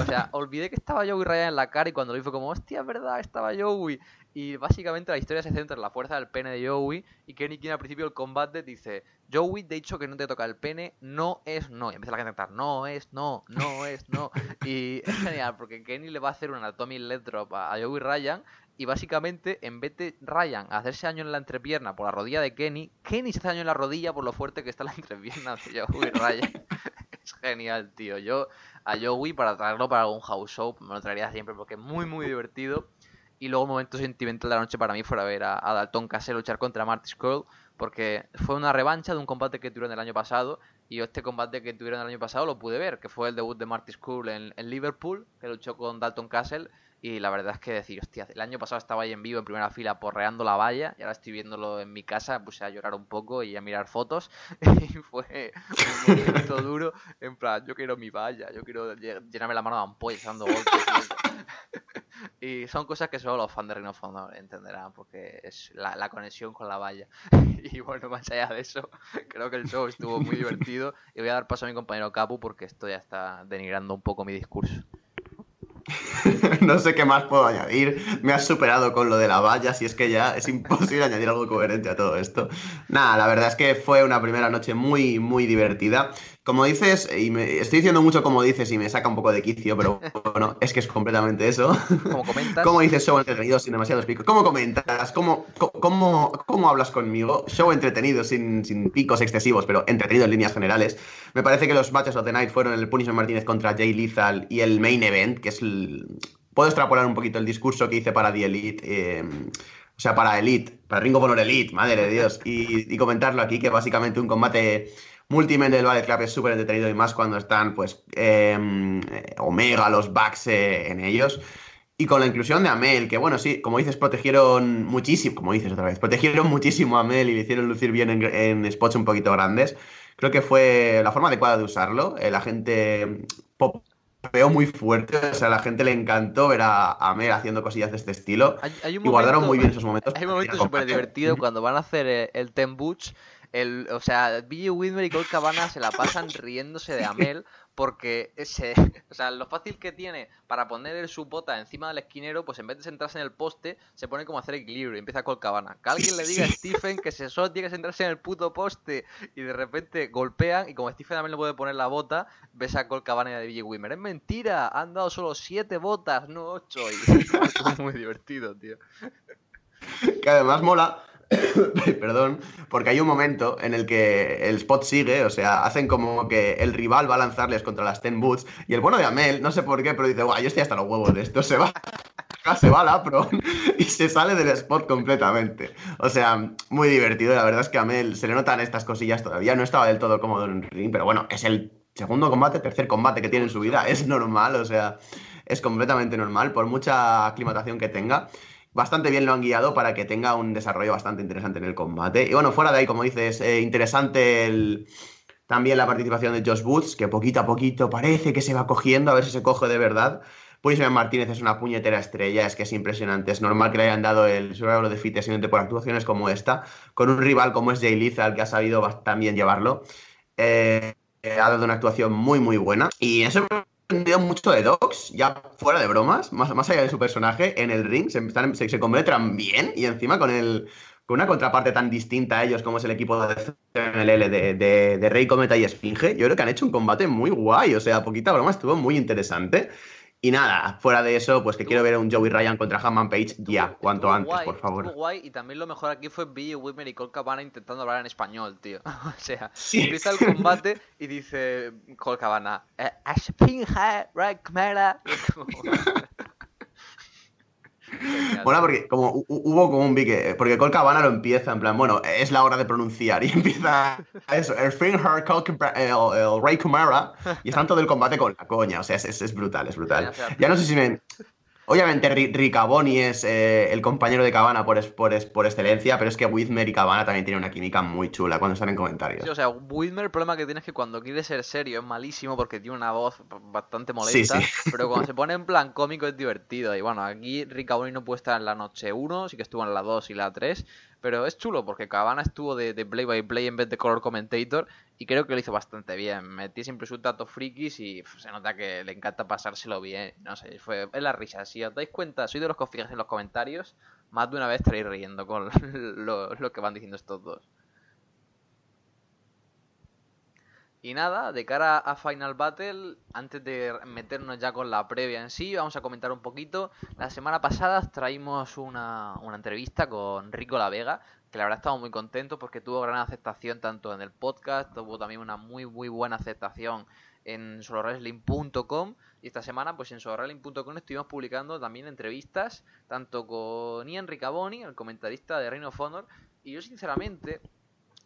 O sea, olvidé que estaba Joey Ryan en la cara y cuando lo vi fue como, hostia, es verdad, estaba Joey. Y básicamente la historia se centra en la fuerza del pene de Joey y Kenny King al principio del combate dice, Joey, de hecho que no te toca el pene, no es no. Y empieza a cantar, no es no, no es no. Y es genial porque Kenny le va a hacer un anatomy leg drop a Joey Ryan y básicamente, en vez de Ryan hacerse daño en la entrepierna por la rodilla de Kenny, Kenny se hace daño en la rodilla por lo fuerte que está la entrepierna de Joey (laughs) Ryan. es genial, tío. Yo a Joey, para traerlo para algún house show, me lo traería siempre porque es muy, muy divertido. Y luego, un momento sentimental de la noche para mí fuera ver a, Dalton Castle luchar contra Marty Scroll, porque fue una revancha de un combate que tuvieron el año pasado. Y este combate que tuvieron el año pasado lo pude ver, que fue el debut de Marty Scroll en, en Liverpool, que luchó con Dalton Castle y la verdad es que decir, hostia, el año pasado estaba ahí en vivo en primera fila porreando la valla y ahora estoy viéndolo en mi casa, puse a llorar un poco y a mirar fotos (laughs) y fue un momento (laughs) duro. En plan, yo quiero mi valla, yo quiero llenarme la mano de ampollas dando (laughs) golpes. Y son cosas que solo los fans de Reino Fondo entenderán, porque es la, conexión con la valla. Y bueno, más allá de eso, creo que el show estuvo muy divertido. Y voy a dar paso a mi compañero Capu porque esto ya está denigrando un poco mi discurso. (laughs) no sé qué más puedo añadir. Me has superado con lo de la valla, si es que ya es imposible (laughs) añadir algo coherente a todo esto. Nada, la verdad es que fue una primera noche muy, muy divertida. Como dices, y me, estoy diciendo mucho como dices y me saca un poco de quicio, pero (laughs) bueno, es que es completamente eso. ¿Cómo comentas? ¿Cómo dices show entretenido sin demasiados picos? ¿Cómo comentas? ¿Cómo, cómo, cómo hablas conmigo? Show entretenido sin, sin, picos excesivos, pero entretenido en líneas generales. Me parece que los matches of the night fueron el Punishment Martínez contra Jay Lethal y el main event, que es el... Puedo extrapolar un poquito el discurso que hice para The Elite. Eh, o sea, para Elite, para Ringo Honor Elite, madre de Dios, y, y comentarlo aquí, que básicamente un combate Multimente del Ballet Club es súper entretenido y más cuando están, pues, em, Omega, los Bucks eh, en ellos. Y con la inclusión de Amel, que bueno, sí, como dices, protegieron muchísimo, como dices otra vez, protegieron muchísimo a Amel y le hicieron lucir bien en, spots un poquito grandes. Creo que fue la forma adecuada de usarlo. Eh, la gente veo muy fuerte. O sea, a la gente le encantó ver a, a Mer haciendo cosillas de este estilo. Hay, un y guardaron muy bien esos momentos. (laughs) Hay un momento súper divertido cuando van a hacer el, el Ten Butch. El, o sea, Billy Whitmer y Colt Cabana se la pasan riéndose de Amel porque ese, (laughs) o sea, lo fácil que tiene para poner su bota encima del esquinero, pues en vez de sentarse en el poste, se pone como a hacer equilibrio y empieza Colt Cabana. Que alguien le diga a Stephen que se solo tiene que sentarse en el puto poste y de repente golpean y como Stephen también le puede poner la bota, ves a Colt Cabana y a Billy Whitmer. Es mentira, han dado solo siete botas, no ocho. Y (laughs) es muy divertido, tío. Que además mola (coughs) Perdón, porque hay un momento en el que el spot sigue, o sea, hacen como que el rival va a lanzarles contra las Ten Boots y el bueno de Amel, no sé por qué, pero dice, guau, yo estoy hasta los huevos de esto, se va, (laughs) se va la pro (laughs) y se sale del spot completamente. O sea, muy divertido, la verdad es que a Amel se le notan estas cosillas todavía, no estaba del todo cómodo en el ring, pero bueno, es el segundo combate, tercer combate que tiene en su vida, es normal, o sea, es completamente normal, por mucha aclimatación que tenga bastante bien lo han guiado para que tenga un desarrollo bastante interesante en el combate. Y bueno, fuera de ahí, como dices, eh, interesante también la participación de Josh Woods, que poquito a poquito parece que se va cogiendo, a ver si se coge de verdad. Pues Martínez es una puñetera estrella, es que es impresionante. Es normal que le hayan dado el Survivor de Fit simplemente por actuaciones como esta, con un rival como es Jay Lethal, que ha sabido también llevarlo. Eh, ha dado una actuación muy, muy buena. Y eso aprendido mucho de Docs, ya fuera de bromas, más, más allá de su personaje, en el ring, se, se, se bien y encima con el con una contraparte tan distinta a ellos como es el equipo de CMLL de, de, de Rey Cometa y Esfinge, yo creo que han hecho un combate muy guay, o sea, poquita broma, estuvo muy interesante. Y nada, fuera de eso, pues que quiero ver a un Joey Ryan contra Hammond Page ya, cuanto antes, por favor. guay, y también lo mejor aquí fue Billy Whitmer y Cole Cabana intentando hablar en español, tío. (laughs) o sea, empieza el combate y dice Cole Cabana, eh. (laughs) (laughs) Bueno, porque como hubo como un pique, porque Col Cabana lo empieza en plan, bueno, es la hora de pronunciar y (laughs) empieza eso, el Finger, el, el Ray Kumara y están todo el combate con la coña, o sea, es, es brutal, es brutal. Ya no sé si me, Obviamente Ricaboni es eh, el compañero de Cabana por, por, por, excelencia, pero es que Whitmer y Cabana también tienen una química muy chula cuando están en comentarios. Sí, o sea, Whitmer el problema que tiene es que cuando quiere ser serio es malísimo porque tiene una voz bastante molesta, (laughs) pero cuando se pone en plan cómico es divertido. Y bueno, aquí Ricaboni no puede estar en la noche 1, sí que estuvo en la 2 y la 3, pero es chulo porque Cabana estuvo de, play by play en vez de color commentator y creo que lo hizo bastante bien. Metí siempre sus datos frikis y se nota que le encanta pasárselo bien. No sé, fue es la risa. Si os dais cuenta, soy de los que os fijáis en los comentarios, más de una vez estaréis riendo con (laughs) lo, lo que van diciendo estos dos. Y nada, de cara a Final Battle, antes de meternos ya con la previa en sí, vamos a comentar un poquito. La semana pasada traímos una, una entrevista con Rico La Vega, que la verdad estamos muy contentos porque tuvo gran aceptación tanto en el podcast, tuvo también una muy muy buena aceptación en solowrestling.com y esta semana pues en solowrestling.com estuvimos publicando también entrevistas tanto con Ian Ricaboni, el comentarista de Reino of Honor, y yo sinceramente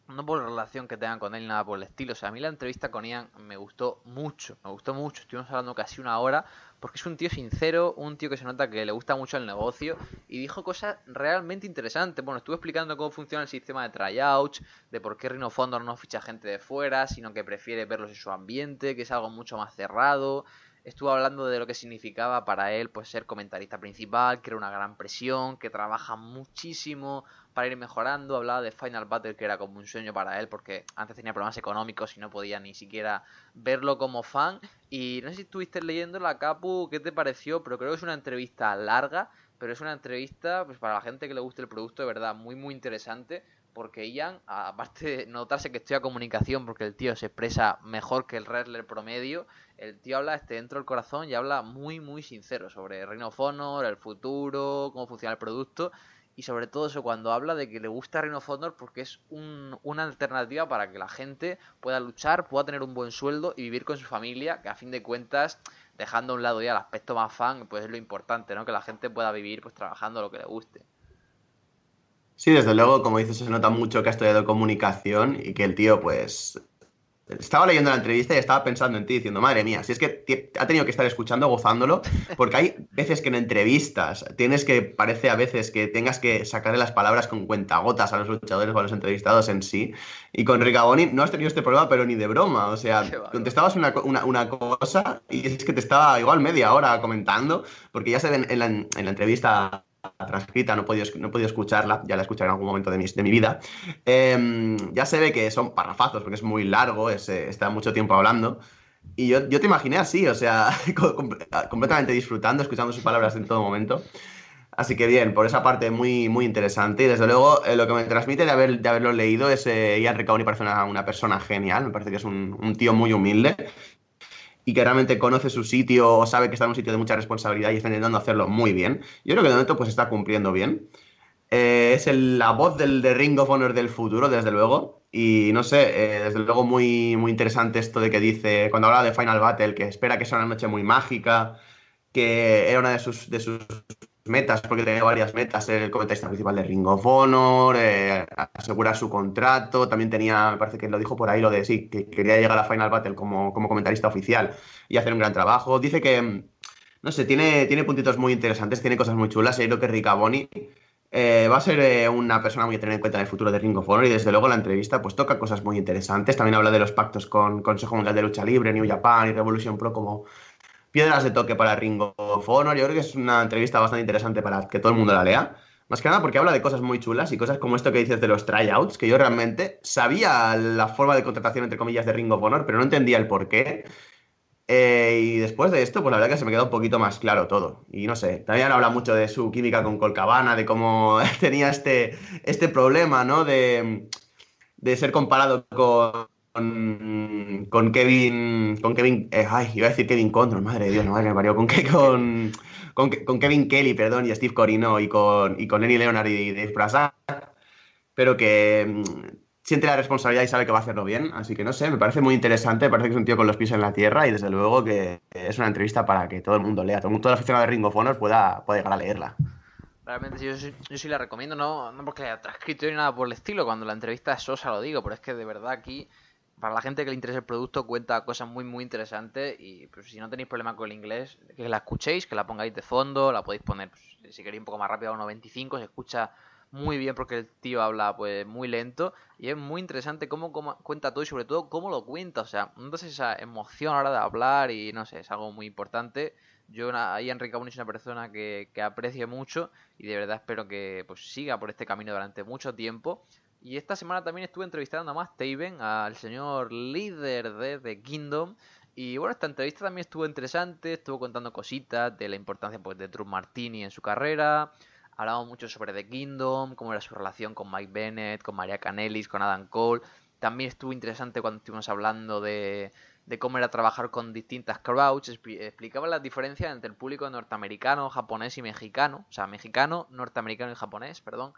no por la relación que tengan con él nada por el estilo. O sea, a mí la entrevista con Ian me gustó mucho, me gustó mucho. Estuvimos hablando casi una hora porque es un tío sincero, un tío que se nota que le gusta mucho el negocio y dijo cosas realmente interesantes. Bueno, estuve explicando cómo funciona el sistema de tryouts, de por qué Rhino Fondor no ficha gente de fuera, sino que prefiere verlos en su ambiente, que es algo mucho más cerrado estuvo hablando de lo que significaba para él pues ser comentarista principal, que era una gran presión, que trabaja muchísimo para ir mejorando, hablaba de Final Battle que era como un sueño para él porque antes tenía problemas económicos y no podía ni siquiera verlo como fan y no sé si estuviste leyendo la Capu, ¿qué te pareció? Pero creo que es una entrevista larga, pero es una entrevista pues para la gente que le guste el producto de verdad muy muy interesante porque Ian, aparte de notarse que estudia comunicación, porque el tío se expresa mejor que el wrestler promedio, el tío habla este dentro del corazón y habla muy, muy sincero sobre Reino of Honor, el futuro, cómo funciona el producto y sobre todo eso cuando habla de que le gusta Reino of porque es una alternativa para que la gente pueda luchar, pueda tener un buen sueldo y vivir con su familia, que a fin de cuentas, dejando a un lado ya el aspecto más fan, pues es lo importante, ¿no? Que la gente pueda vivir pues trabajando lo que le guste. Sí, desde luego, como dices, se nota mucho que ha estudiado comunicación y que el tío, pues, estaba leyendo la entrevista y estaba pensando en ti, diciendo, madre mía, si es que ha tenido que estar escuchando, gozándolo, porque hay veces que en entrevistas tienes que, parece a veces que tengas que sacarle las palabras con cuentagotas a los luchadores o a los entrevistados en sí. Y con Ricaboni no has tenido este problema, pero ni de broma. O sea, contestabas una, cosa y es que te estaba igual media hora comentando, porque ya se ven en la, en la entrevista transcrita, no he, podido, no he podido escucharla, ya la escucharé en algún momento de mi, de mi vida. Em, ya se ve que son parrafazos, porque es muy largo, es, eh, está mucho tiempo hablando. Y yo, yo te imaginé así, o sea, (laughs) completamente disfrutando, escuchando sus palabras en todo momento. Así que bien, por esa parte muy, muy interesante. Y desde luego, eh, lo que me transmite de, haber, de haberlo leído es eh, Ian Riccaboni parece una, una, persona genial, me parece que es un, un tío muy humilde y que realmente conoce su sitio o sabe que está en un sitio de mucha responsabilidad y está intentando hacerlo muy bien. Yo creo que de momento pues está cumpliendo bien. Eh, es la voz del de Ring of Honor del futuro, desde luego. Y no sé, eh, desde luego muy, muy interesante esto de que dice, cuando habla de Final Battle, que espera que sea una noche muy mágica, que era una de sus, de sus metas, porque tenía varias metas, el comentarista principal de Ring of Honor, eh, asegurar su contrato, también tenía, me parece que lo dijo por ahí, lo de sí, que quería llegar a Final Battle como, como comentarista oficial y hacer un gran trabajo. Dice que, no sé, tiene, tiene puntitos muy interesantes, tiene cosas muy chulas, y creo que Ricaboni eh, va a ser eh, una persona muy a tener en cuenta en el futuro de Ring of Honor y desde luego la entrevista pues toca cosas muy interesantes, también habla de los pactos con Consejo Mundial de Lucha Libre, New Japan y Revolution Pro como piedras de toque para Ringo of Honor. Yo creo que es una entrevista bastante interesante para que todo el mundo la lea. Más que nada porque habla de cosas muy chulas y cosas como esto que dices de los tryouts, que yo realmente sabía la forma de contratación, entre comillas, de Ring of Honor, pero no entendía el por qué. Eh, y después de esto, pues la verdad que se me quedó un poquito más claro todo. Y no sé, también habla mucho de su química con Colcabana, de cómo (laughs) tenía este, este problema, ¿no? De, de ser comparado con, con, Kevin. Con Kevin. Eh, ay, iba a decir Kevin Control, madre de Dios, madre me Con, con, con, Kevin Kelly, perdón, y Steve Corino y con, y con Lenny Leonard y Dave Brassard. Pero que mm, siente la responsabilidad y sabe que va a hacerlo bien. Así que no sé, me parece muy interesante. Parece que es un tío con los pies en la tierra y desde luego que es una entrevista para que todo el mundo lea. Todo el toda la aficionado de Ring of Honor pueda, pueda llegar a leerla. Realmente yo, yo, sí la recomiendo, no, no porque haya transcrito ni nada por el estilo, cuando la entrevista es sosa lo digo, pero es que de verdad aquí para la gente que le interese el producto cuenta cosas muy muy interesantes y pues, si no tenéis problema con el inglés, que la escuchéis, que la pongáis de fondo, la podéis poner pues, si queréis un poco más rápido a 1.25, se escucha muy bien porque el tío habla pues muy lento y es muy interesante cómo, cuenta todo y sobre todo cómo lo cuenta, o sea, notas esa emoción a la hora de hablar y no sé, es algo muy importante. Yo ahí Enrique Aún es una persona que, que aprecio mucho y de verdad espero que pues siga por este camino durante mucho tiempo y esta semana también estuve entrevistando a Matt Taven, al señor líder de The Kingdom. Y bueno, esta entrevista también estuvo interesante, estuvo contando cositas de la importancia pues, de Drew Martini en su carrera. Hablamos mucho sobre The Kingdom, cómo era su relación con Mike Bennett, con Maria Canelis, con Adam Cole. También estuvo interesante cuando estuvimos hablando de, de cómo era trabajar con distintas crowds. Explicaba las diferencias entre el público norteamericano, japonés y mexicano. O sea, mexicano, norteamericano y japonés, perdón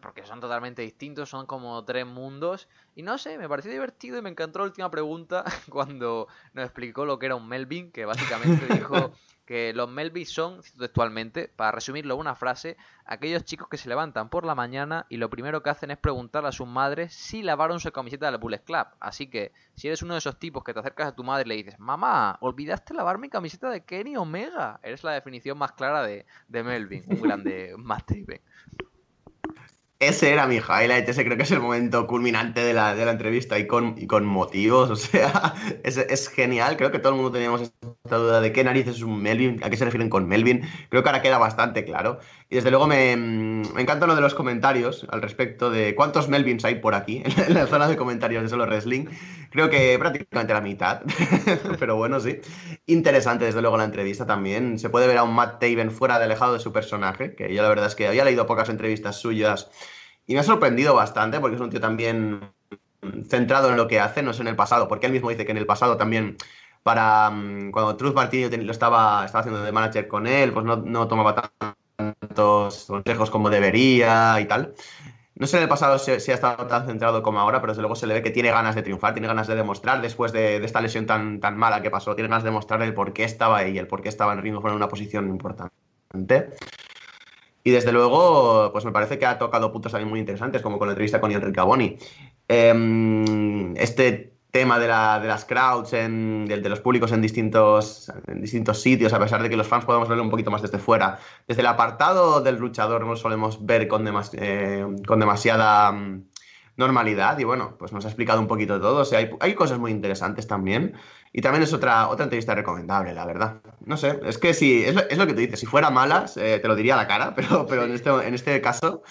porque son totalmente distintos, son como tres mundos. Y no sé, me pareció divertido y me encantó la última pregunta (laughs) cuando nos explicó lo que era un Melvin, que básicamente (laughs) dijo que los Melvin son, textualmente, para resumirlo una frase, aquellos chicos que se levantan por la mañana y lo primero que hacen es preguntar a sus madres si lavaron su camiseta del Bullet Club. Así que, si eres uno de esos tipos que te acercas a tu madre y le dices, mamá, olvidaste lavar mi camiseta de Kenny Omega, eres la definición más clara de, de Melvin, un grande (laughs) Matt ese era mi highlight, ese creo que es el momento culminante de la, la entrevista y con, motivos, (laughs) o sea, es, genial, creo que todo el mundo teníamos esta duda de qué narices es un Melvin, a qué se refieren con Melvin, creo que ahora queda bastante claro. Y desde luego me, me encanta uno de los comentarios al respecto de cuántos Melvins hay por aquí, (laughs) en la zona de comentarios de solo wrestling, creo que prácticamente la mitad, (laughs) pero bueno, sí. Interesante desde luego la entrevista también, se puede ver a un Matt Taven fuera de alejado de su personaje, que yo la verdad es que había leído pocas entrevistas suyas y me ha sorprendido bastante porque es un tío también centrado en lo que hace, no sé en el pasado, porque él mismo dice que en el pasado también, para mm, cuando Truth Martini lo estaba, estaba haciendo de manager con él, pues no, no tomaba tantos consejos como debería y tal. No sé en el pasado si, ha estado tan centrado como ahora, pero desde luego se le ve que tiene ganas de triunfar, tiene ganas de demostrar después de, esta lesión tan, tan mala que pasó, tiene ganas de demostrar el por qué estaba ahí, el por qué estaba en ritmo en una posición importante. Y desde luego, pues me parece que ha tocado puntos también muy interesantes, como con la entrevista con Enrique Carboni. Em, este tema de, la, de las crowds, en, de, los públicos en distintos, en distintos sitios, a pesar de que los fans podemos verlo un poquito más desde fuera. Desde el apartado del luchador no solemos ver con, eh, con demasiada mm, normalidad y bueno, pues nos ha explicado un poquito todo. O sea, hay, hay cosas muy interesantes también. Y también es otra, otra entrevista recomendable, la verdad. No sé, es que si, es lo, es lo que tú dices, si fuera malas, eh, te lo diría a la cara, (laughs) pero, pero en, este, en este caso,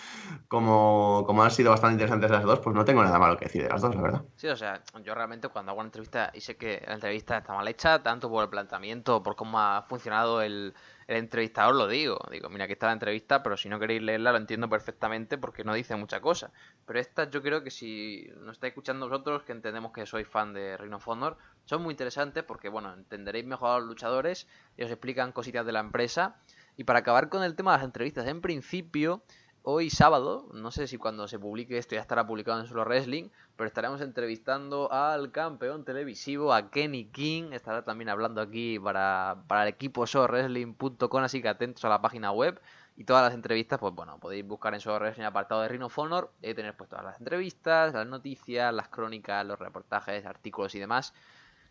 como, como han sido bastante interesantes las dos, pues no tengo nada malo que decir de las dos, la verdad. Sí, o sea, yo realmente cuando hago una entrevista y sé que la entrevista está mal hecha, tanto por el planteamiento, por cómo ha funcionado el, el entrevistador lo digo. Digo, mira, aquí está la entrevista, pero si no queréis leerla lo entiendo perfectamente porque no dice mucha cosa. Pero esta yo creo que si nos estáis escuchando vosotros, que entendemos que sois fan de Ring of Honor, son muy interesantes porque, bueno, entenderéis mejor a los luchadores y os explican cositas de la empresa. Y para acabar con el tema de las entrevistas, en principio, hoy sábado, no sé si cuando se publique esto ya estará publicado en Solo Wrestling, pero estaremos entrevistando al campeón televisivo, a Kenny King, estará también hablando aquí para, para el equipo SoloWrestling.com, así que atentos a la página web. Y todas las entrevistas, pues bueno, podéis buscar en Solo Wrestling apartado de Rhino Honor y tener pues todas las entrevistas, las noticias, las crónicas, los reportajes, artículos y demás.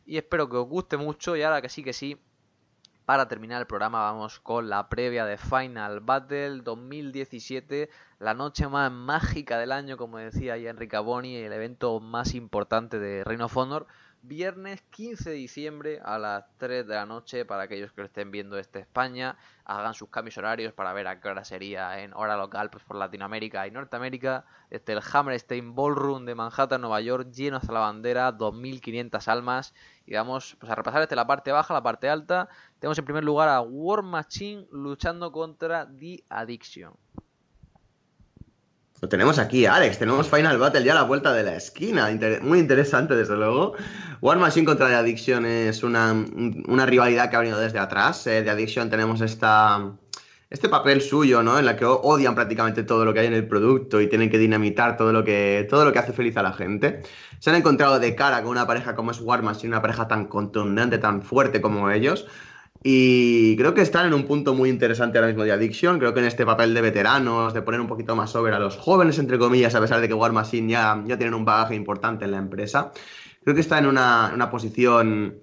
Y espero que os guste mucho y ahora que sí que sí, para terminar el programa vamos con la previa de Final Battle 2017, la noche más mágica del año, como decía ya Enrique Boni, el evento más importante de Reino of Honor. Viernes 15 de diciembre a las 3 de la noche para aquellos que lo estén viendo desde España, hagan sus cambios horarios para ver a qué hora sería en hora local pues por Latinoamérica y Norteamérica, desde el Hammerstein Ballroom de Manhattan, Nueva York, lleno hasta la bandera, 2.500 almas y pues, a repasar desde la parte baja a la parte alta. Tenemos en primer lugar a War Machine luchando contra The Addiction. Lo tenemos aquí, Alex. Tenemos Final Battle ya a la vuelta de la esquina. muy interesante, desde luego. War Machine contra The Addiction es una, rivalidad que ha venido desde atrás. Eh, The Addiction tenemos esta, este papel suyo, ¿no? En la que odian prácticamente todo lo que hay en el producto y tienen que dinamitar todo lo que, todo lo que hace feliz a la gente. Se han encontrado de cara con una pareja como es War una pareja tan contundente, tan fuerte como ellos. Y creo que están en un punto muy interesante ahora mismo de Addiction. Creo que en este papel de veteranos, de poner un poquito más sobre a los jóvenes, entre comillas, a pesar de que War ya, ya tienen un bagaje importante en la empresa, creo que está en una, una, posición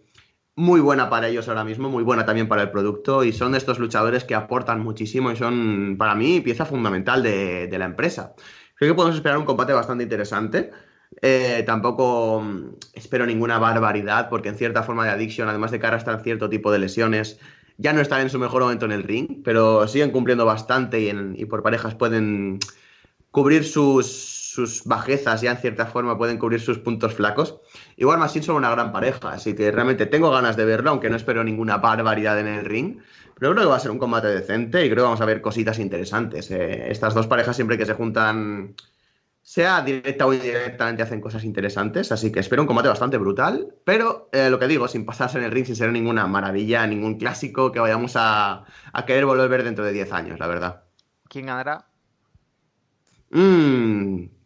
muy buena para ellos ahora mismo, muy buena también para el producto. Y son de estos luchadores que aportan muchísimo y son, para mí, pieza fundamental de, de la empresa. Creo que podemos esperar un combate bastante interesante. Eh, tampoco mm, espero ninguna barbaridad, porque en cierta forma de adicción, además de cara a cierto tipo de lesiones, ya no están en su mejor momento en el ring, pero siguen cumpliendo bastante y, por parejas pueden cubrir sus, bajezas, ya en cierta forma pueden cubrir sus puntos flacos. Igual más son una gran pareja, así que realmente tengo ganas de verlo, aunque no espero ninguna barbaridad en el ring. Pero creo que va a ser un combate decente y creo que vamos a ver cositas interesantes. Eh, estas dos parejas siempre que se juntan sea directa o indirectamente hacen cosas interesantes, así que espero un combate bastante brutal, pero eh, lo que digo, sin pasarse en el ring, sin ser ninguna maravilla, ningún clásico que vayamos a, querer volver a ver dentro de 10 años, la verdad. ¿Quién ganará? Mmm...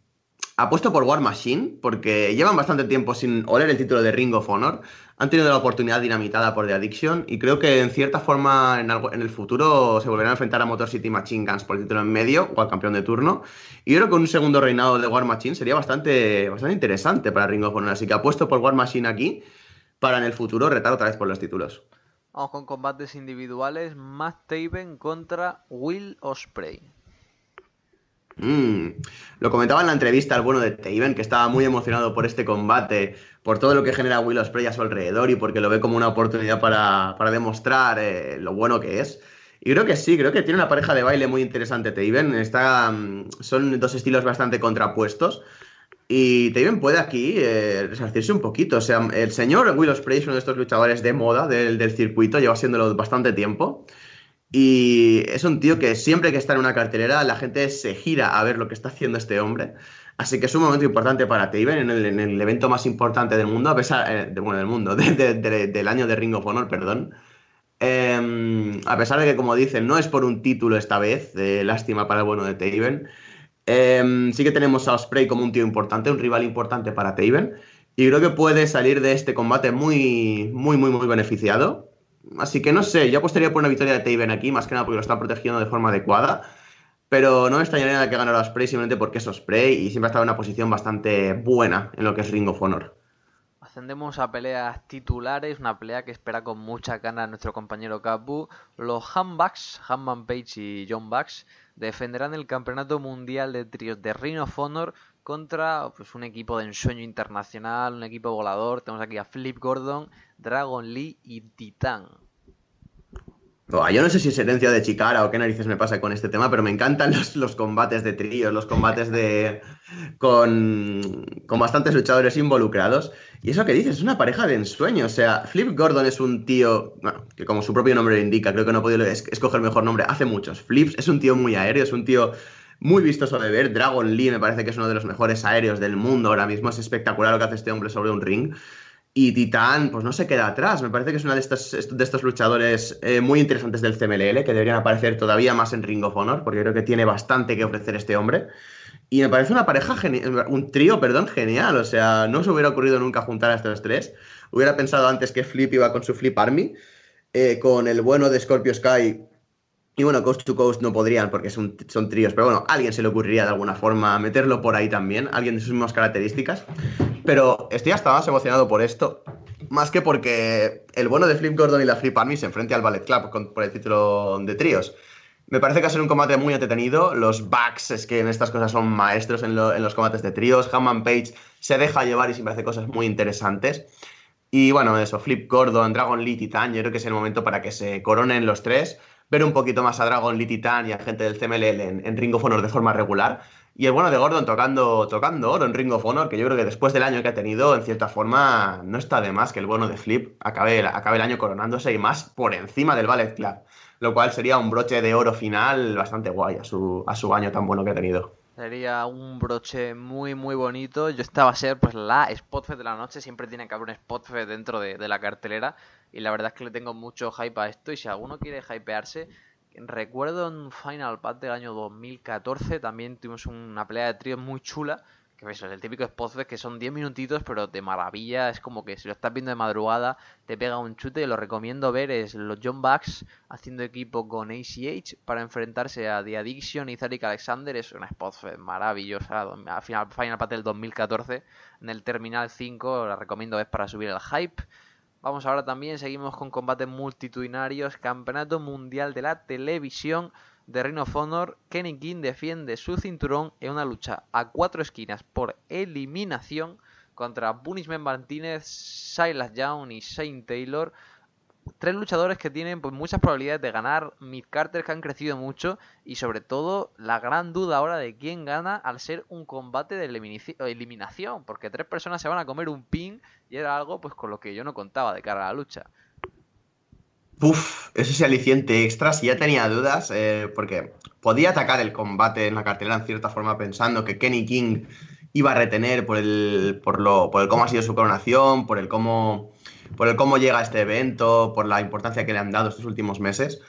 Apuesto por War Machine, porque llevan bastante tiempo sin oler el título de Ring of Honor. Han tenido la oportunidad dinamitada por The Addiction y creo que en cierta forma en, en el futuro se volverán a enfrentar a Motor City Machine Guns por el título en medio o al campeón de turno. Y creo que un segundo reinado de War Machine sería bastante, bastante interesante para Ring of Honor. Así que apuesto por War Machine aquí para en el futuro retar otra vez por los títulos. Vamos con combates individuales. Matt Taven contra Will Osprey. Mm. Lo comentaba en la entrevista al bueno de Taven, que estaba muy emocionado por este combate, por todo lo que genera Will Ospreay a su alrededor y porque lo ve como una oportunidad para, demostrar eh, lo bueno que es. Y creo que sí, creo que tiene una pareja de baile muy interesante Taven. Está, mm, son dos estilos bastante contrapuestos. Y Taven puede aquí eh, resarcirse un poquito. O sea, el señor Will Ospreay es uno de estos luchadores de moda del, del circuito, lleva siéndolo bastante tiempo. Y es un tío que siempre que está en una cartelera la gente se gira a ver lo que está haciendo este hombre. Así que es un momento importante para Taven en el, en el evento más importante del mundo, a pesar eh, de, bueno, del mundo, (laughs) del año de Ring of Honor, perdón. Em, a pesar de que, como dicen, no es por un título esta vez, lástima para el bueno de Taven. Em, sí que tenemos a Osprey como un tío importante, un rival importante para Taven. Y creo que puede salir de este combate muy, muy, muy, muy beneficiado. Así que no sé, yo apostaría por una victoria de Taven aquí, más que nada porque lo están protegiendo de forma adecuada. Pero no me extrañaría nada que ganara Osprey simplemente porque es Osprey y siempre ha estado en una posición bastante buena en lo que es Ring of Honor. ascendemos a peleas titulares, una pelea que espera con mucha gana nuestro compañero Capu. Los Hanbacks, Hanman Page y John Bucks, defenderán el campeonato mundial de tríos de Ring of Honor contra pues, un equipo de ensueño internacional, un equipo volador. Tenemos aquí a Flip Gordon, Dragon Lee y Titan yo no sé si es herencia de Chicara o qué narices me pasa con este tema, pero me encantan los, combates de tríos, los combates de con, con, bastantes luchadores involucrados. Y eso que dices, es una pareja de ensueño. O sea, Flip Gordon es un tío, bueno, que como su propio nombre lo indica, creo que no he podido escoger mejor nombre, hace muchos. Flips es un tío muy aéreo, es un tío muy vistoso de ver. Dragon Lee me parece que es uno de los mejores aéreos del mundo ahora mismo. Es espectacular lo que hace este hombre sobre un ring. Y Titán, pues no se queda atrás. Me parece que es uno de estos, de estos luchadores eh, muy interesantes del CMLL, que deberían aparecer todavía más en Ring of Honor, porque creo que tiene bastante que ofrecer este hombre. Y me parece una pareja, un trío, perdón, genial. O sea, no se hubiera ocurrido nunca juntar a estos tres. Hubiera pensado antes que Flip iba con su Flip Army, eh, con el bueno de Scorpio Sky y bueno, Coast to Coast no podrían porque son, son tríos, pero bueno, a alguien se le ocurriría de alguna forma meterlo por ahí también, alguien de sus mismas características. Pero estoy hasta más emocionado por esto, más que porque el bueno de Flip Gordon y la Flip Army se enfrente al Ballet Club por el título de tríos. Me parece que va a ser un combate muy entretenido. Los Bucks es que en estas cosas son maestros en, en los combates de tríos. Hammond Page se deja llevar y siempre hace cosas muy interesantes. Y bueno, eso, Flip Gordon, Dragon Lee, Titan, yo creo que es el momento para que se coronen los tres ver un poquito más a Dragon Lee Titan y a gente del CMLL en, Ring of Honor de forma regular. Y el bueno de Gordon tocando, tocando oro en Ring of Honor, que yo creo que después del año que ha tenido, en cierta forma, no está de más que el bueno de Flip acabe, acabe el año coronándose y más por encima del Ballet Club. Lo cual sería un broche de oro final bastante guay a su, a su año tan bueno que ha tenido. Sería un broche muy muy bonito. Yo estaba a ser pues la Spotfest de la noche. Siempre tiene que haber un Spotfest dentro de, de la cartelera. Y la verdad es que le tengo mucho hype a esto. Y si alguno quiere hypearse, recuerdo en Final Path del año 2014 también tuvimos una pelea de tríos muy chula. Que es el típico Spotfest que son 10 minutitos, pero de maravilla. Es como que si lo estás viendo de madrugada, te pega un chute. Lo recomiendo ver es los John Bucks haciendo equipo con ACH para enfrentarse a The Addiction y Zarik Alexander. Es una Spotfest maravillosa. Final, Final Path del 2014 en el Terminal 5. La recomiendo ver para subir el hype. Vamos ahora también, seguimos con combates multitudinarios. Campeonato Mundial de la Televisión de Ring of Honor. Kenny King defiende su cinturón en una lucha a cuatro esquinas por eliminación contra Punishment Martínez, Silas Young y Shane Taylor tres luchadores que tienen pues muchas probabilidades de ganar, mid Carter que han crecido mucho y sobre todo la gran duda ahora de quién gana al ser un combate de eliminación, porque tres personas se van a comer un pin y era algo pues con lo que yo no contaba de cara a la lucha. Uf, ese aliciente extra, si ya tenía dudas, eh, porque podía atacar el combate en la cartelera en cierta forma pensando que Kenny King iba a retener por el, por lo, por el cómo ha sido su coronación, por el cómo por el cómo llega este evento, por la importancia que le han dado estos últimos meses.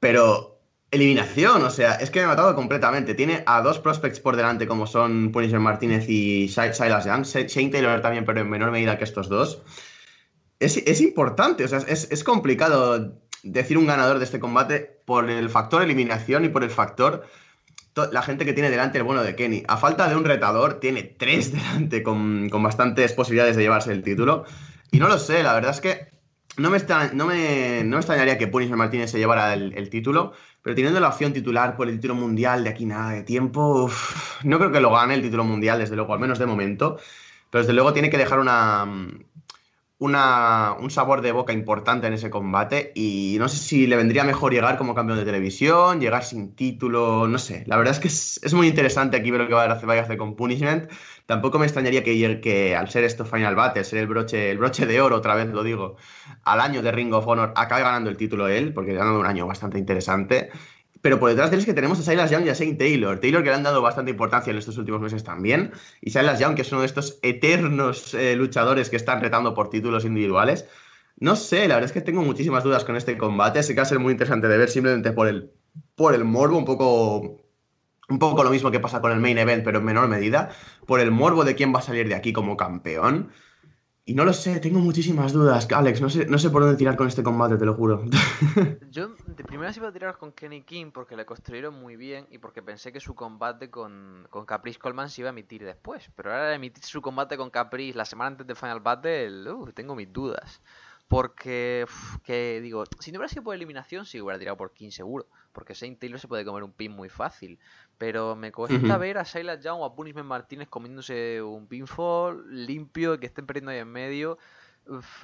Pero eliminación, o sea, es que me ha matado completamente. Tiene a dos prospects por delante como son Punisher Martínez y Silas Young, Shane Taylor también, pero en menor medida que estos dos. Es, importante, o sea, es, es, complicado decir un ganador de este combate por el factor eliminación y por el factor la gente que tiene delante el bueno de Kenny. A falta de un retador, tiene tres (laughs) delante con, con bastantes posibilidades de llevarse el título. Y no lo sé, la verdad es que no me, no me, no me extrañaría que Punisher Martínez se llevara el, título, pero teniendo la opción titular por el título mundial de aquí nada de tiempo, no creo que lo gane el título mundial, desde luego, al menos de momento. Pero desde luego tiene que dejar una, una, un sabor de boca importante en ese combate y no sé si le vendría mejor llegar como campeón de televisión, llegar sin título, no sé. La verdad es que es, muy interesante aquí ver lo que va a hacer, vaya a hacer con Punishment. Tampoco me extrañaría que, que al ser esto Final Battle, ser el broche, el broche de oro, otra vez lo digo, al año de Ring of Honor, acabe ganando el título él, porque ha un año bastante interesante. Pero por detrás de él es que tenemos a Silas Young y a Shane Taylor. Taylor que le han dado bastante importancia en estos últimos meses también. Y Silas Young, que es uno de estos eternos eh, luchadores que están retando por títulos individuales. No sé, la verdad es que tengo muchísimas dudas con este combate. Sé que va a ser muy interesante de ver simplemente por el, por el morbo, un poco un poco lo mismo que pasa con el main event, pero en menor medida, por el morbo de quién va a salir de aquí como campeón. Y no lo sé, tengo muchísimas dudas, Alex. No sé, no sé por dónde tirar con este combate, te lo juro. (laughs) Yo de primera iba a tirar con Kenny King porque le construyeron muy bien y porque pensé que su combate con, con Caprice Coleman se iba a emitir después. Pero ahora emitir su combate con Caprice la semana antes de Final Battle, uh, tengo mis dudas. Porque, que digo, si no hubiera sido por eliminación, sí hubiera tirado por King seguro. Porque Saint Taylor se puede comer un pin muy fácil. Pero me cuesta ver a Silas Young o a Punishment Martínez comiéndose un pinfall limpio que estén perdiendo ahí en medio.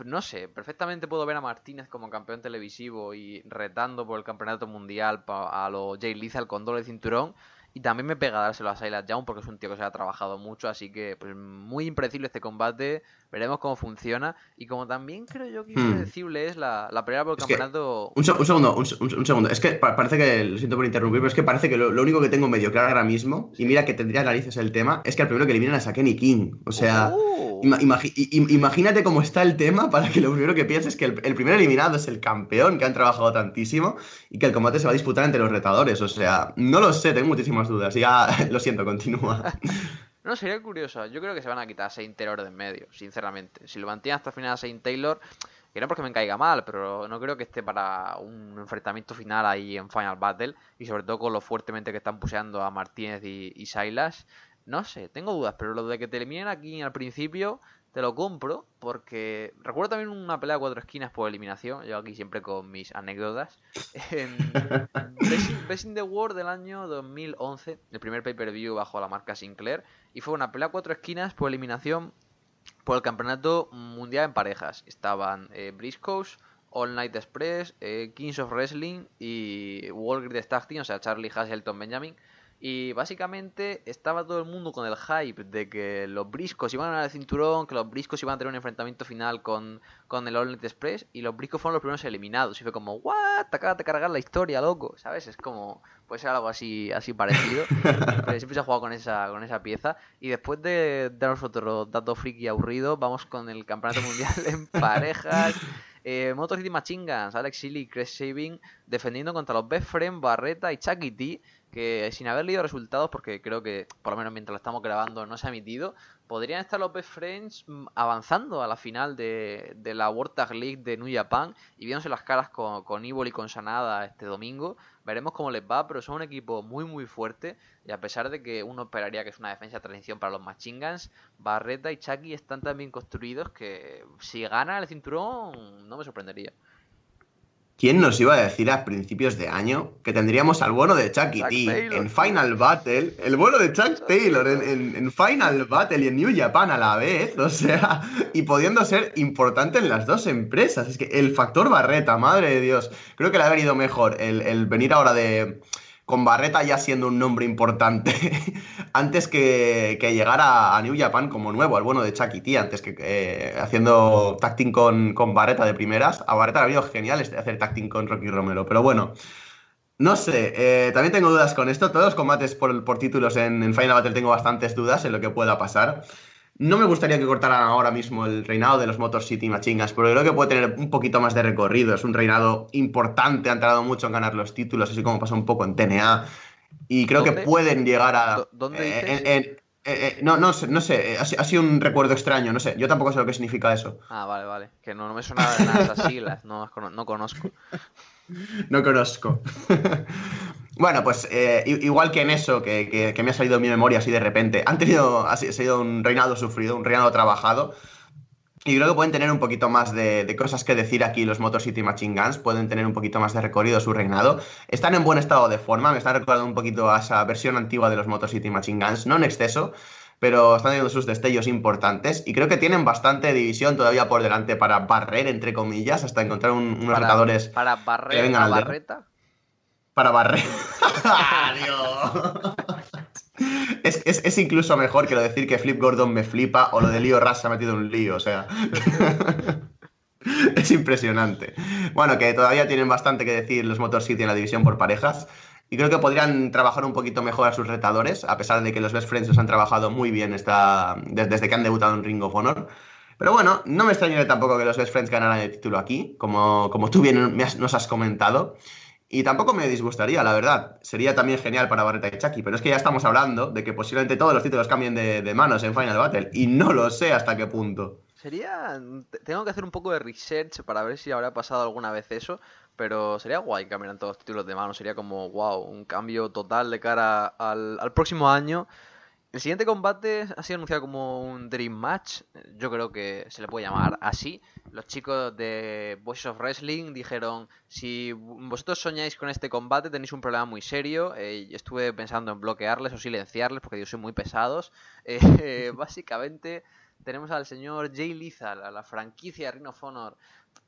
no sé, perfectamente puedo ver a Martínez como campeón televisivo y retando por el campeonato mundial a los Jay Lethal con doble cinturón. Y también me pega dárselo a Silas Young porque es un tío que se ha trabajado mucho, así que pues muy impredecible este combate. Veremos cómo funciona. Y como también creo yo que hmm. impredecible es la, la pelea por el campeonato. Un, segundo, un, segundo. Es que parece que, lo siento por interrumpir, pero es que parece que lo, único que tengo medio claro ahora mismo, y mira que tendría narices el tema, es que el primero que eliminan es a Kenny King. O sea, oh. imagínate cómo está el tema para que lo primero que pienses es que el, el primer eliminado es el campeón, que han trabajado tantísimo, y que el combate se va a disputar entre los retadores. O sea, no lo sé, tengo muchísimas dudas. Ya, (laughs) lo siento, continúa. (laughs) No, sería curioso. Yo creo que se van a quitar a Saint Taylor de en medio, sinceramente. Si lo mantiene hasta el final a Saint Taylor, que no porque me caiga mal, pero no creo que esté para un enfrentamiento final ahí en Final Battle. Y sobre todo con lo fuertemente que están puseando a Martínez y, y Silas. No sé, tengo dudas, pero lo de que te eliminen aquí al principio, te lo compro, porque recuerdo también una pelea de cuatro esquinas por eliminación, yo aquí siempre con mis anécdotas, (laughs) en in the World del año 2011, el primer pay-per-view bajo la marca Sinclair, y fue una pelea de cuatro esquinas por eliminación por el campeonato mundial en parejas. Estaban eh, Briscoes, All Night Express, eh, Kings of Wrestling y World Greatest Tag Team, o sea, Charlie Haas y Elton Benjamin. Y básicamente estaba todo el mundo con el hype de que los briscos iban a ganar el cinturón, que los briscos iban a tener un enfrentamiento final con, con el All Express, y los briscos fueron los primeros eliminados. Y fue como, ¿what? Te acabas de cargar la historia, loco. ¿Sabes? Es como, puede ser algo así, así parecido. (laughs) Pero siempre se ha jugado con esa, con esa pieza. Y después de darnos otro dato friki aburrido, vamos con el campeonato mundial en (laughs) parejas. Eh, Motor City Machine Alex Silly y Chris Shaving defendiendo contra los Best Friends, Barreta y Chucky T que sin haber leído resultados, porque creo que por lo menos mientras lo estamos grabando no se ha emitido, podrían estar los Best Friends mm, avanzando a la final de, la World Tag League de New Japan y viéndose las caras con, con y con Sanada este domingo. Veremos cómo les va, pero son un equipo muy muy fuerte y a pesar de que uno esperaría que es una defensa de transición para los Machingans, Barreta y Chucky están tan bien construidos que si ganan el cinturón no me sorprendería. ¿Quién nos iba a decir a principios de año que tendríamos al bueno de Chucky T en Final Battle? El bueno de Chuck Taylor en, Final Battle y en New Japan a la vez, o sea, y pudiendo ser importante en las dos empresas. Es que el factor Barreta, madre de Dios, creo que le ha venido mejor el venir ahora de con Barreta ya siendo un nombre importante (laughs) antes que, que llegar a, New Japan como nuevo, al bueno de Chucky T, antes que eh, haciendo tacting con, con, Barreta de primeras. A Barreta le ha habido genial este, hacer tacting con Rocky Romero, pero bueno. No sé, eh, también tengo dudas con esto. Todos los combates por, por títulos en, en Final Battle tengo bastantes dudas en lo que pueda pasar. No me gustaría que cortaran ahora mismo el reinado de los Motor City Machingas, porque creo que puede tener un poquito más de recorrido. Es un reinado importante, han tardado mucho en ganar los títulos, así como pasó un poco en TNA. Y creo que pueden llegar a. ¿Dónde eh, eh, eh, no, no, no sé, ha, sido un recuerdo extraño, no sé. Yo tampoco sé lo que significa eso. Ah, vale, vale. Que no, me suena de nada esas siglas, no, no conozco. (laughs) no conozco. (laughs) Bueno, pues eh, igual que en eso, que, me ha salido mi memoria así de repente, han tenido, ha sido un reinado sufrido, un reinado trabajado. Y creo que pueden tener un poquito más de, cosas que decir aquí los Motor City Machine Guns, pueden tener un poquito más de recorrido su reinado. Están en buen estado de forma, me están recordando un poquito a esa versión antigua de los Motor City Machine Guns, no en exceso, pero están teniendo sus destellos importantes y creo que tienen bastante división todavía por delante para barrer, entre comillas, hasta encontrar unos para, Para barrer la barreta para barrer. es, es, incluso mejor que lo decir que Flip Gordon me flipa o lo de Lío Ras se ha metido en un lío, o sea. (laughs) es impresionante. Bueno, que todavía tienen bastante que decir los Motor City en la división por parejas. Y creo que podrían trabajar un poquito mejor a sus retadores, a pesar de que los Best Friends los han trabajado muy bien esta, desde que han debutado en Ring of Honor. Pero bueno, no me extrañaría tampoco que los Best Friends ganaran el título aquí, como, como tú bien nos has comentado. Y tampoco me disgustaría, la verdad. Sería también genial para Barreta y Chucky. Pero es que ya estamos hablando de que posiblemente todos los títulos cambien de, manos en Final Battle. Y no lo sé hasta qué punto. Sería. Tengo que hacer un poco de research para ver si habrá pasado alguna vez eso. Pero sería guay que cambiaran todos los títulos de mano. Sería como, wow, un cambio total de cara al, próximo año. El siguiente combate ha sido anunciado como un Dream Match. Yo creo que se le puede llamar así. Los chicos de Voices of Wrestling dijeron: Si vosotros soñáis con este combate, tenéis un problema muy serio. Eh, estuve pensando en bloquearles o silenciarles porque yo soy muy pesados. (laughs) Eh, básicamente, tenemos al señor Jay Lethal, a la franquicia Ring of Honor,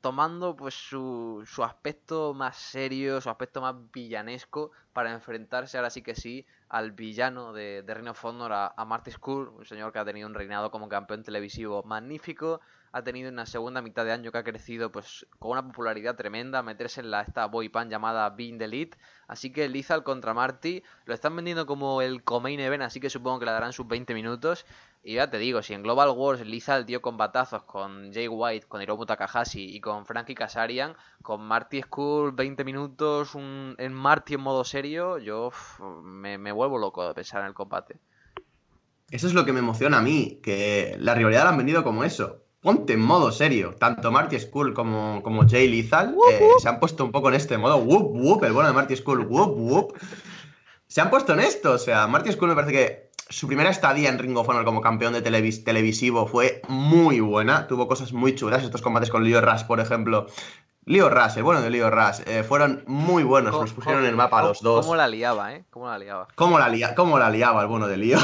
tomando pues su, su aspecto más serio, su aspecto más villanesco para enfrentarse ahora sí que sí al villano de, de of Honor, a, Marty Skull, un señor que ha tenido un reinado como campeón televisivo magnífico, ha tenido una segunda mitad de año que ha crecido pues con una popularidad tremenda, meterse en la, esta boy band llamada Being the Elite, así que Lizal contra Marty lo están vendiendo como el co-main event, así que supongo que le darán sus 20 minutos, y ya te digo, si en Global Wars Lizal dio combatazos con Jay White, con Hiromu Takahashi y con Frankie Kazarian, con Marty Skull 20 minutos, un, en Marty en modo serio, yo me, me vuelvo loco de pensar en el combate. Eso es lo que me emociona a mí, que la rivalidad la han vendido como eso ponte en modo serio. Tanto Marty Skull como, como Jay Lethal eh, se han puesto un poco en este modo. Whoop, whoop, el bueno de Marty Skull. Whoop, whoop. Se han puesto en esto. O sea, Marty Skull me parece que su primera estadía en Ring of Honor como campeón de televisivo fue muy buena. Tuvo cosas muy chulas. Estos combates con Leo Rush, por ejemplo, Leo Rush, el bueno de Leo Rush, eh, fueron muy buenos, los pusieron en el mapa a los dos. ¿Cómo la liaba, eh? ¿Cómo la liaba? ¿Cómo la, cómo la liaba el bueno de Leo?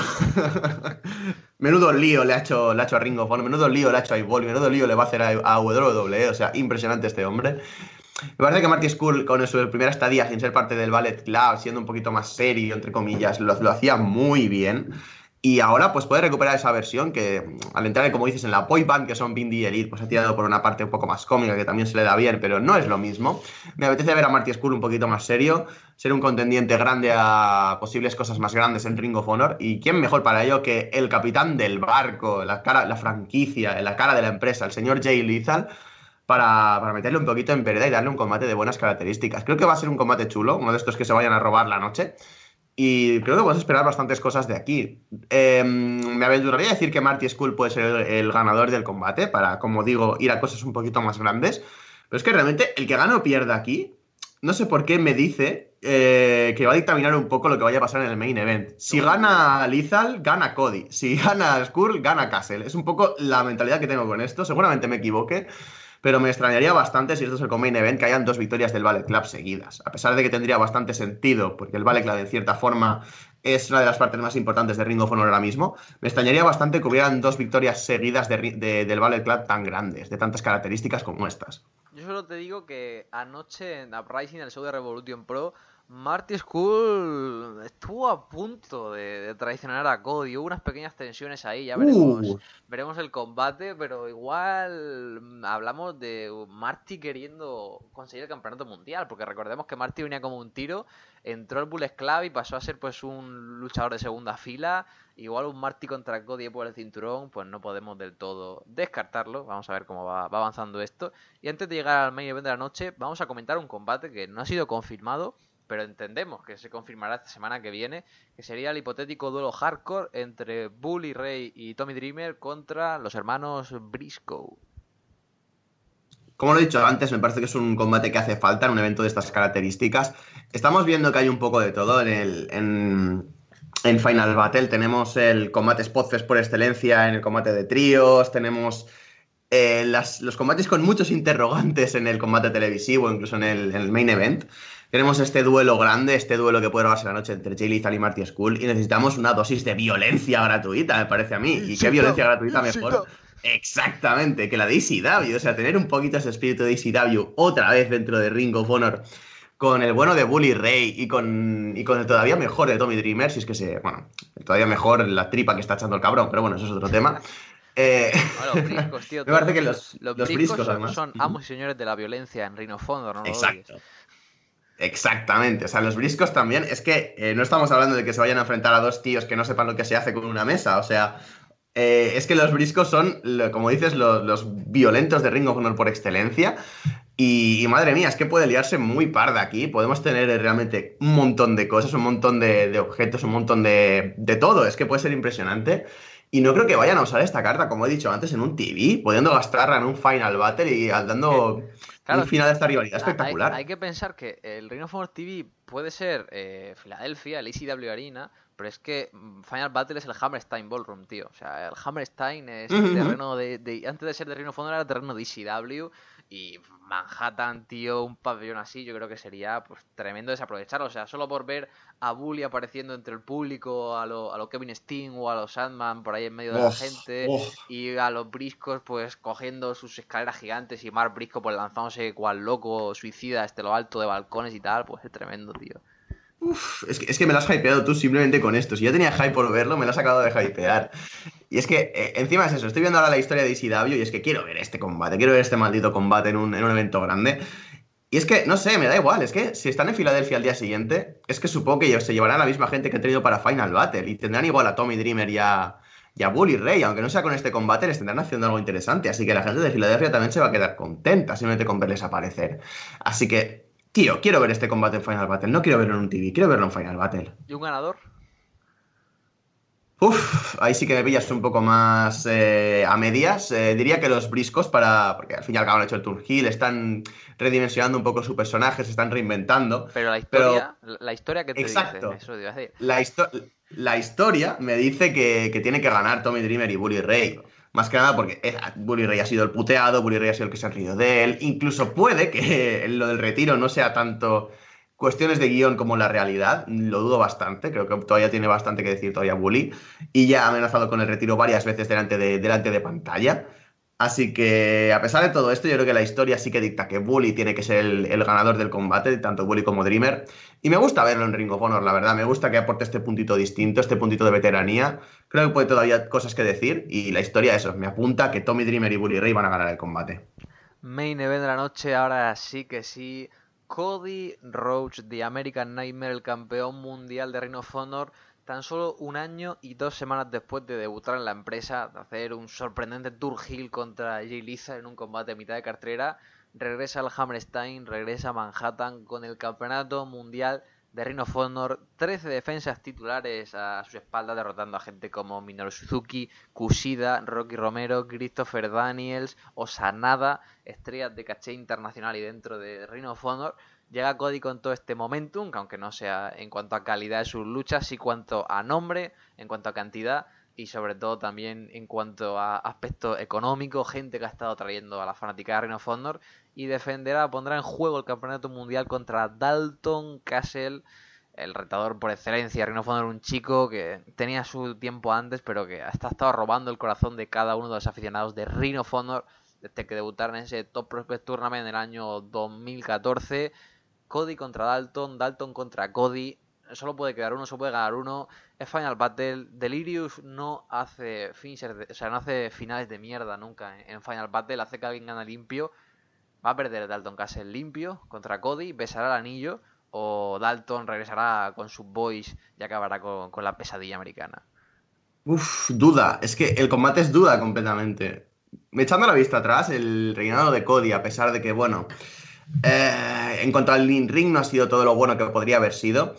(laughs) menudo lío le ha hecho, le ha hecho a Ring of Honor, menudo lío le ha hecho a Evolve, menudo lío le va a hacer a, a WWE, o sea, impresionante este hombre. Me parece que Marty Skull, con su primera estadía, sin ser parte del Ballet Club, siendo un poquito más serio, entre comillas, lo, lo hacía muy bien. Y ahora pues puede recuperar esa versión que al entrar, como dices, en la boy band, que son Bindi y Elite, pues ha tirado por una parte un poco más cómica, que también se le da bien, pero no es lo mismo. Me apetece ver a Marty Skull un poquito más serio, ser un contendiente grande a posibles cosas más grandes en Ring of Honor. Y quién mejor para ello que el capitán del barco, la, cara, la franquicia, la cara de la empresa, el señor Jay Lethal, para, para, meterle un poquito en pereda y darle un combate de buenas características. Creo que va a ser un combate chulo, uno de estos que se vayan a robar la noche. Y creo que puedes esperar bastantes cosas de aquí. Eh, me aventuraría a decir que Marty Skull puede ser el, ganador del combate, para, como digo, ir a cosas un poquito más grandes. Pero es que realmente el que gana o pierda aquí, no sé por qué me dice eh, que va a dictaminar un poco lo que vaya a pasar en el main event. Si gana Lizal, gana Cody. Si gana Skull, gana Castle. Es un poco la mentalidad que tengo con esto. Seguramente me equivoque pero me extrañaría bastante si esto es el main event que hayan dos victorias del Ballet Club seguidas. A pesar de que tendría bastante sentido, porque el Ballet Club en cierta forma es una de las partes más importantes de Ring of Honor ahora mismo, me extrañaría bastante que hubieran dos victorias seguidas de, del Ballet Club tan grandes, de tantas características como estas. Yo solo te digo que anoche en Uprising, el show de Revolution Pro, Marty Skull estuvo a punto de, de, traicionar a Cody. Hubo unas pequeñas tensiones ahí, ya veremos, uh. veremos el combate, pero igual hablamos de Marty queriendo conseguir el campeonato mundial, porque recordemos que Marty venía como un tiro, entró al Bullet Club y pasó a ser pues un luchador de segunda fila. Igual un Marty contra Cody por el cinturón, pues no podemos del todo descartarlo. Vamos a ver cómo va, va avanzando esto. Y antes de llegar al main event de la noche, vamos a comentar un combate que no ha sido confirmado pero entendemos que se confirmará esta semana que viene, que sería el hipotético duelo hardcore entre Bully Ray y Tommy Dreamer contra los hermanos Briscoe. Como lo he dicho antes, me parece que es un combate que hace falta en un evento de estas características. Estamos viendo que hay un poco de todo en el en, en Final Battle. Tenemos el combate Spotfest por excelencia en el combate de tríos, tenemos eh, las, los combates con muchos interrogantes en el combate televisivo, incluso en el, en el main event. Tenemos este duelo grande, este duelo que puede robarse la noche entre Jay Lethal y Marty Skull, y necesitamos una dosis de violencia gratuita, me parece a mí. ¿Y qué violencia gratuita mejor? Exactamente, que la de ECW, o sea, tener un poquito ese espíritu de ECW otra vez dentro de Ring of Honor con el bueno de Bully Ray y con, y con el todavía mejor de Tommy Dreamer, si es que se. Bueno, todavía mejor la tripa que está echando el cabrón, pero bueno, eso es otro tema. Eh, los (laughs) briscos, tío. me parece que los, los, los briscos, briscos además. son amos y señores de la violencia en Ring of Honor, ¿no? Exacto. Exactamente, o sea, los briscos también, es que eh, no estamos hablando de que se vayan a enfrentar a dos tíos que no sepan lo que se hace con una mesa, o sea, eh, es que los briscos son, como dices, los, los, violentos de Ring of Honor por excelencia, y, y, madre mía, es que puede liarse muy parda aquí, podemos tener realmente un montón de cosas, un montón de, de objetos, un montón de, de todo, es que puede ser impresionante. Y no creo que vayan a usar esta carta, como he dicho antes, en un TV, pudiendo gastarla en un Final Battle y dando un final de esta rivalidad espectacular. Hay, que pensar que el Ring of Honor TV puede ser eh, Filadelfia, el ECW Arena, pero es que mm, Final Battle es el Hammerstein Ballroom, tío. O sea, el Hammerstein es el terreno de, Antes de ser de Ring of Honor era el terreno de ECW y Manhattan, tío, un pabellón así, yo creo que sería pues tremendo desaprovecharlo. O sea, solo por ver a Bully apareciendo entre el público, a lo, a lo Kevin Steen o a los Sandman por ahí en medio de la gente, y a los Briscos pues cogiendo sus escaleras gigantes y Mark Brisco pues lanzándose cual loco suicida este lo alto de balcones y tal, pues es tremendo, tío. Uf, es, que, me lo has hypeado tú simplemente con esto. Si yo tenía hype por verlo, me lo has acabado de hypear. Y es que eh, encima es eso, estoy viendo ahora la historia de Isidavio y es que quiero ver este combate, quiero ver este maldito combate en un, en un evento grande. Y es que, no sé, me da igual, es que si están en Filadelfia al día siguiente, es que supongo que se llevarán a la misma gente que han tenido para Final Battle y tendrán igual a Tommy Dreamer y a, y a Bully Ray, aunque no sea con este combate, les tendrán haciendo algo interesante. Así que la gente de Filadelfia también se va a quedar contenta simplemente con verles aparecer. Así que Tío, quiero ver este combate en Final Battle. No quiero verlo en un TV, quiero verlo en Final Battle. ¿Y un ganador? Uf, ahí sí que me pillas un poco más eh, a medias. Eh, diría que los briscos para. Porque al fin y al cabo han hecho el Tour Hill, están redimensionando un poco su personaje, se están reinventando. Pero la historia, la historia que te Exacto. La, la, historia me dice que, que, tiene que ganar Tommy Dreamer y Bully Ray. Más que nada porque eh, Bully Ray ha sido el puteado, Bully Ray ha sido el que se ha rido de él. Incluso puede que (laughs) lo del retiro no sea tanto cuestiones de guion como la realidad. Lo dudo bastante. Creo que todavía tiene bastante que decir todavía Bully. Y ya ha amenazado con el retiro varias veces delante de, delante de pantalla. Así que, a pesar de todo esto, yo creo que la historia sí que dicta que Bully tiene que ser el, ganador del combate, tanto Bully como Dreamer. Y me gusta verlo en Ring of Honor, la verdad. Me gusta que aporte este puntito distinto, este puntito de veteranía. Creo que puede todavía cosas que decir. Y la historia, eso, me apunta que Tommy Dreamer y Bully Ray van a ganar el combate. Main event de la noche, ahora sí que sí. Cody Roach, de American Nightmare, el campeón mundial de Ring of Honor tan solo un año y dos semanas después de debutar en la empresa, de hacer un sorprendente Tour Hill contra Jay Lisa en un combate a mitad de cartera, regresa al Hammerstein, regresa a Manhattan con el campeonato mundial de Ring of Honor, 13 defensas titulares a su espalda, derrotando a gente como Minoru Suzuki, Kushida, Rocky Romero, Christopher Daniels, Osanada, estrellas de caché internacional y dentro de Ring of Honor. Llega Cody con todo este momentum, que aunque no sea en cuanto a calidad de sus luchas, sí cuanto a nombre, en cuanto a cantidad y sobre todo también en cuanto a aspecto económico, gente que ha estado trayendo a la fanática de Reino of Honor y defenderá, pondrá en juego el campeonato mundial contra Dalton Castle, el retador por excelencia. Reino of Honor, un chico que tenía su tiempo antes, pero que ha estado robando el corazón de cada uno de los aficionados de Reino of Honor desde que debutaron en ese Top Prospect Tournament en el año 2014 Cody contra Dalton, Dalton contra Cody. Solo puede quedar uno, solo puede ganar uno. Es Final Battle. Delirious no hace o sea, no hace finales de mierda nunca en Final Battle. Hace que alguien gane limpio. Va a perder Dalton Castle limpio contra Cody. Besará el anillo. O Dalton regresará con sus boys y acabará con, con la pesadilla americana. Uf, duda. Es que el combate es duda completamente. Echando la vista atrás, el reinado de Cody, a pesar de que, bueno, eh, en cuanto al ring, no ha sido todo lo bueno que podría haber sido.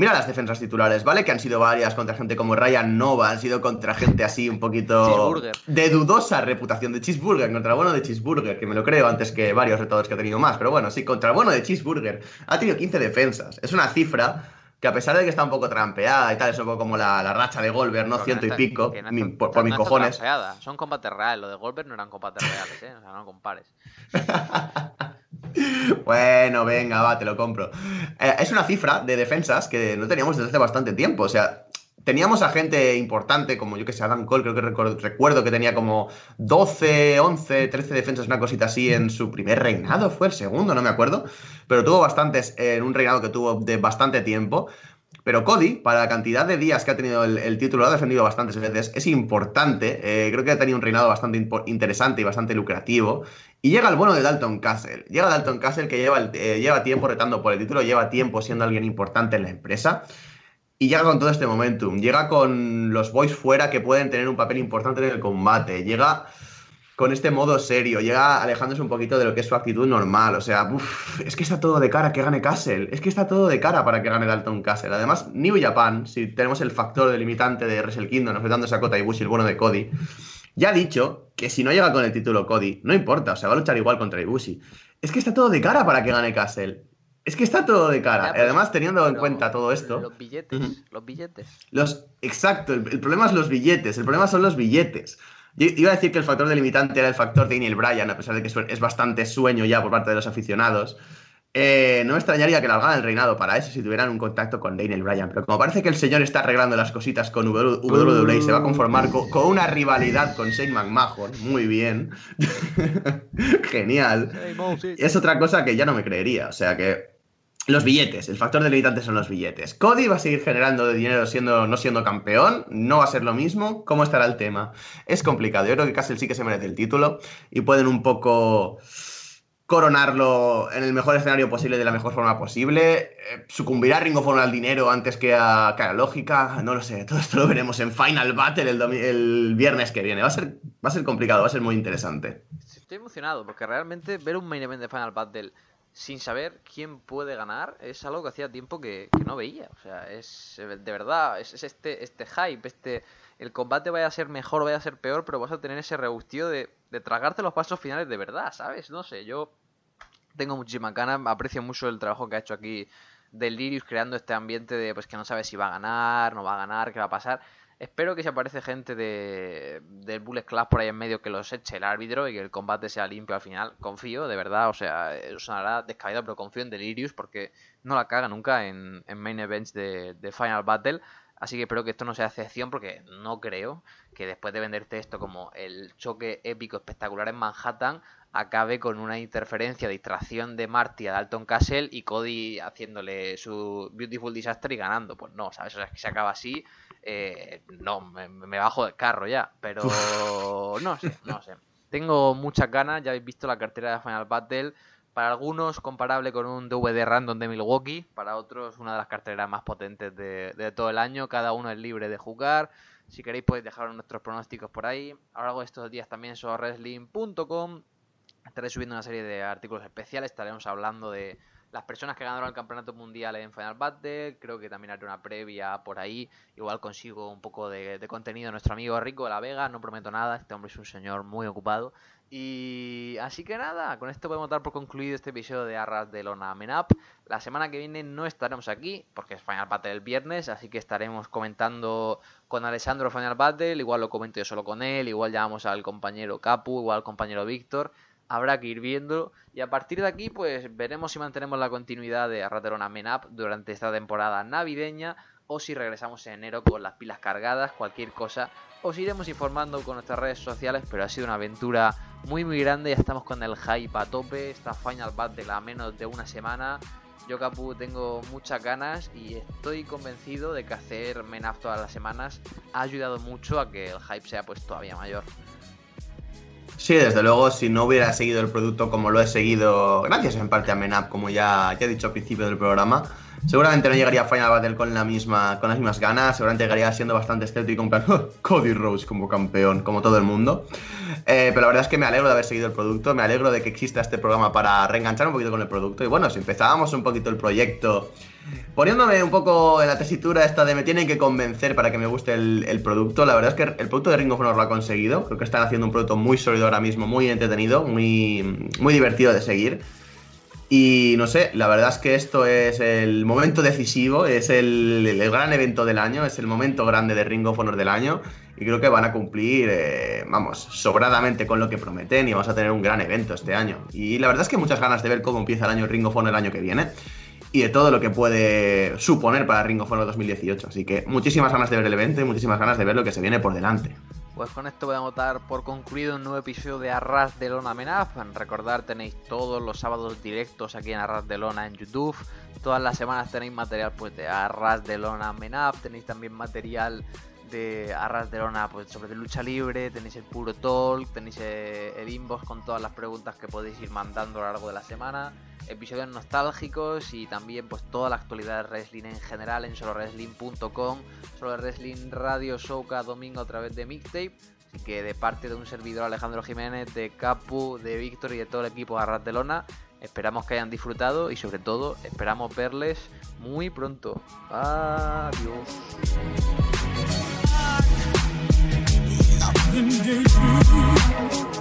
Mira las defensas titulares, ¿vale? Que han sido varias contra gente como Ryan Nova, han sido contra gente así un poquito de dudosa reputación de Cheeseburger, contra el bueno de Cheeseburger, que me lo creo antes que varios retadores que ha tenido más, pero bueno, sí, contra el bueno de Cheeseburger. Ha tenido 15 defensas. Es una cifra que a pesar de que está un poco trampeada y tal, es un poco como la, racha de Goldberg, ¿no? Ciento y pico, por, mis cojones. Son combates reales, lo de Goldberg no eran combates reales, ¿eh? O sea, no compares. (laughs) bueno, venga, va, te lo compro. Eh, es una cifra de defensas que no teníamos desde hace bastante tiempo. O sea, teníamos a gente importante, como yo que sé, Adam Cole, creo que recuerdo, que tenía como 12, 11, 13 defensas, una cosita así en su primer reinado, fue el segundo, no me acuerdo, pero tuvo bastantes en un reinado que tuvo de bastante tiempo. Pero Cody, para la cantidad de días que ha tenido el, título, lo ha defendido bastantes veces, es importante. Eh, creo que ha tenido un reinado bastante interesante y bastante lucrativo. Y llega el bueno de Dalton Castle. Llega Dalton Castle que lleva, eh, lleva tiempo retando por el título, lleva tiempo siendo alguien importante en la empresa. Y llega con todo este momentum. Llega con los boys fuera que pueden tener un papel importante en el combate. Llega con este modo serio, llega alejándose un poquito de lo que es su actitud normal. O sea, es que está todo de cara que gane Castle. Es que está todo de cara para que gane Dalton Castle. Además, New Japan, si tenemos el factor delimitante de Wrestle Kingdom enfrentándose a Kota Ibushi, el bueno de Cody, ya ha dicho que si no llega con el título Cody, no importa, o sea, va a luchar igual contra Ibushi. Es que está todo de cara para que gane Castle. Es que está todo de cara. Ya, Además, teniendo en cuenta todo esto. Los billetes, los billetes. Los, exacto, el, el, problema es los billetes. El problema son los billetes. Yo iba a decir que el factor delimitante era el factor Daniel Bryan, a pesar de que es bastante sueño ya por parte de los aficionados. Eh, no me extrañaría que largaran el reinado para eso si tuvieran un contacto con Daniel Bryan. Pero como parece que el señor está arreglando las cositas con WWE y se va a conformar con, con una rivalidad con Shane McMahon, muy bien. (laughs) Genial. Es otra cosa que ya no me creería. O sea que los billetes, el factor delimitante son los billetes. Cody va a seguir generando dinero siendo, no siendo campeón, no va a ser lo mismo. ¿Cómo estará el tema? Es complicado. Yo creo que Castle sí que se merece el título y pueden un poco coronarlo en el mejor escenario posible de la mejor forma posible. Eh, sucumbirá Ring of Honor al dinero antes que a, que a la lógica. No lo sé. (laughs) Todo esto lo veremos en Final Battle el, el viernes que viene. Va a, ser, va a ser complicado, va a ser muy interesante. Estoy emocionado porque realmente ver un main event de Final Battle sin saber quién puede ganar es algo que hacía tiempo que, que no veía. O sea, es de verdad, es, es, este, este hype, este el combate vaya a ser mejor, vaya a ser peor, pero vas a tener ese rebustío de, de tragarte los pasos finales de verdad, ¿sabes? No sé, yo tengo muchísimas ganas, aprecio mucho el trabajo que ha hecho aquí Delirious creando este ambiente de pues que no sabe si va a ganar, no va a ganar, qué va a pasar. Espero que si aparece gente de, del Bullet Club por ahí en medio que los eche el árbitro y que el combate sea limpio al final. Confío, de verdad, o sea, sonará descabellado, pero confío en Delirious porque no la caga nunca en, en main events de, de, Final Battle. Así que espero que esto no sea excepción porque no creo que después de venderte esto como el choque épico espectacular en Manhattan acabe con una interferencia, distracción de Marty a Dalton Castle y Cody haciéndole su Beautiful Disaster y ganando. Pues no, ¿sabes? O sea, es que se acaba así, eh, no, me, me, bajo del carro ya. Pero (laughs) no sé, no sé. Tengo muchas ganas, ya habéis visto la cartera de Final Battle. Para algunos comparable con un DVD random de Milwaukee, para otros una de las carteras más potentes de, de todo el año. Cada uno es libre de jugar. Si queréis podéis dejar nuestros pronósticos por ahí. A lo largo de estos días también sobre wrestling.com estaré subiendo una serie de artículos especiales, estaremos hablando de las personas que ganaron el campeonato mundial en Final Battle, creo que también haré una previa por ahí, igual consigo un poco de, contenido de nuestro amigo Rico de la Vega, no prometo nada, este hombre es un señor muy ocupado. Y así que nada, con esto podemos dar por concluido este episodio de Arras de Lona Men Up. La semana que viene no estaremos aquí, porque es Final Battle el viernes, así que estaremos comentando con Alessandro Final Battle, igual lo comento yo solo con él, igual llamamos al compañero Capu, igual al compañero Víctor habrá que ir viendo. Y a partir de aquí, pues veremos si mantenemos la continuidad de Raterona Men Up durante esta temporada navideña o si regresamos en enero con las pilas cargadas, cualquier cosa. Os iremos informando con nuestras redes sociales, pero ha sido una aventura muy muy grande. Ya estamos con el hype a tope. Esta Final Battle la menos de una semana. Yo, Capu, tengo muchas ganas y estoy convencido de que hacer Men Up todas las semanas ha ayudado mucho a que el hype sea pues todavía mayor. Sí, desde luego, si no hubiera seguido el producto como lo he seguido, gracias en parte a Menap, como ya, ya he dicho al principio del programa, seguramente no llegaría a Final Battle con, la misma, con las mismas ganas, seguramente llegaría siendo bastante escéptico, en plan, (laughs) oh, Cody Rose como campeón, como todo el mundo. Eh, pero la verdad es que me alegro de haber seguido el producto, me alegro de que exista este programa para reenganchar un poquito con el producto. Y bueno, si empezábamos un poquito el proyecto poniéndome un poco en la tesitura esta de me tienen que convencer para que me guste el, el, producto, la verdad es que el producto de Ring of Honor lo ha conseguido. Creo que están haciendo un producto muy sólido ahora mismo, muy entretenido, muy, muy divertido de seguir. Y no sé, la verdad es que esto es el momento decisivo, es el, el, gran evento del año, es el momento grande de Ring of Honor del año. Y creo que van a cumplir, eh, vamos, sobradamente con lo que prometen y vamos a tener un gran evento este año. Y la verdad es que muchas ganas de ver cómo empieza el año Ring of Honor el año que viene y de todo lo que puede suponer para Ring of Honor 2018. Así que muchísimas ganas de ver el evento y muchísimas ganas de ver lo que se viene por delante. Pues con esto voy a votar por concluido un nuevo episodio de Arras de Lona Menaf. Recordar, tenéis todos los sábados directos aquí en Arras de Lona en YouTube. Todas las semanas tenéis material pues de Arras de Lona Menaf. Tenéis también material de Arras de Lona pues, sobre lucha libre, tenéis el puro talk, tenéis eh, el inbox con todas las preguntas que podéis ir mandando a lo largo de la semana episodios nostálgicos y también pues toda la actualidad de wrestling en general en solowrestling.com, solo wrestling radio show cada domingo a través de mixtape. Así que de parte de un servidor Alejandro Jiménez, de Capu, de Víctor y de todo el equipo de Arratelona, esperamos que hayan disfrutado y sobre todo esperamos verles muy pronto. Adiós. than they do.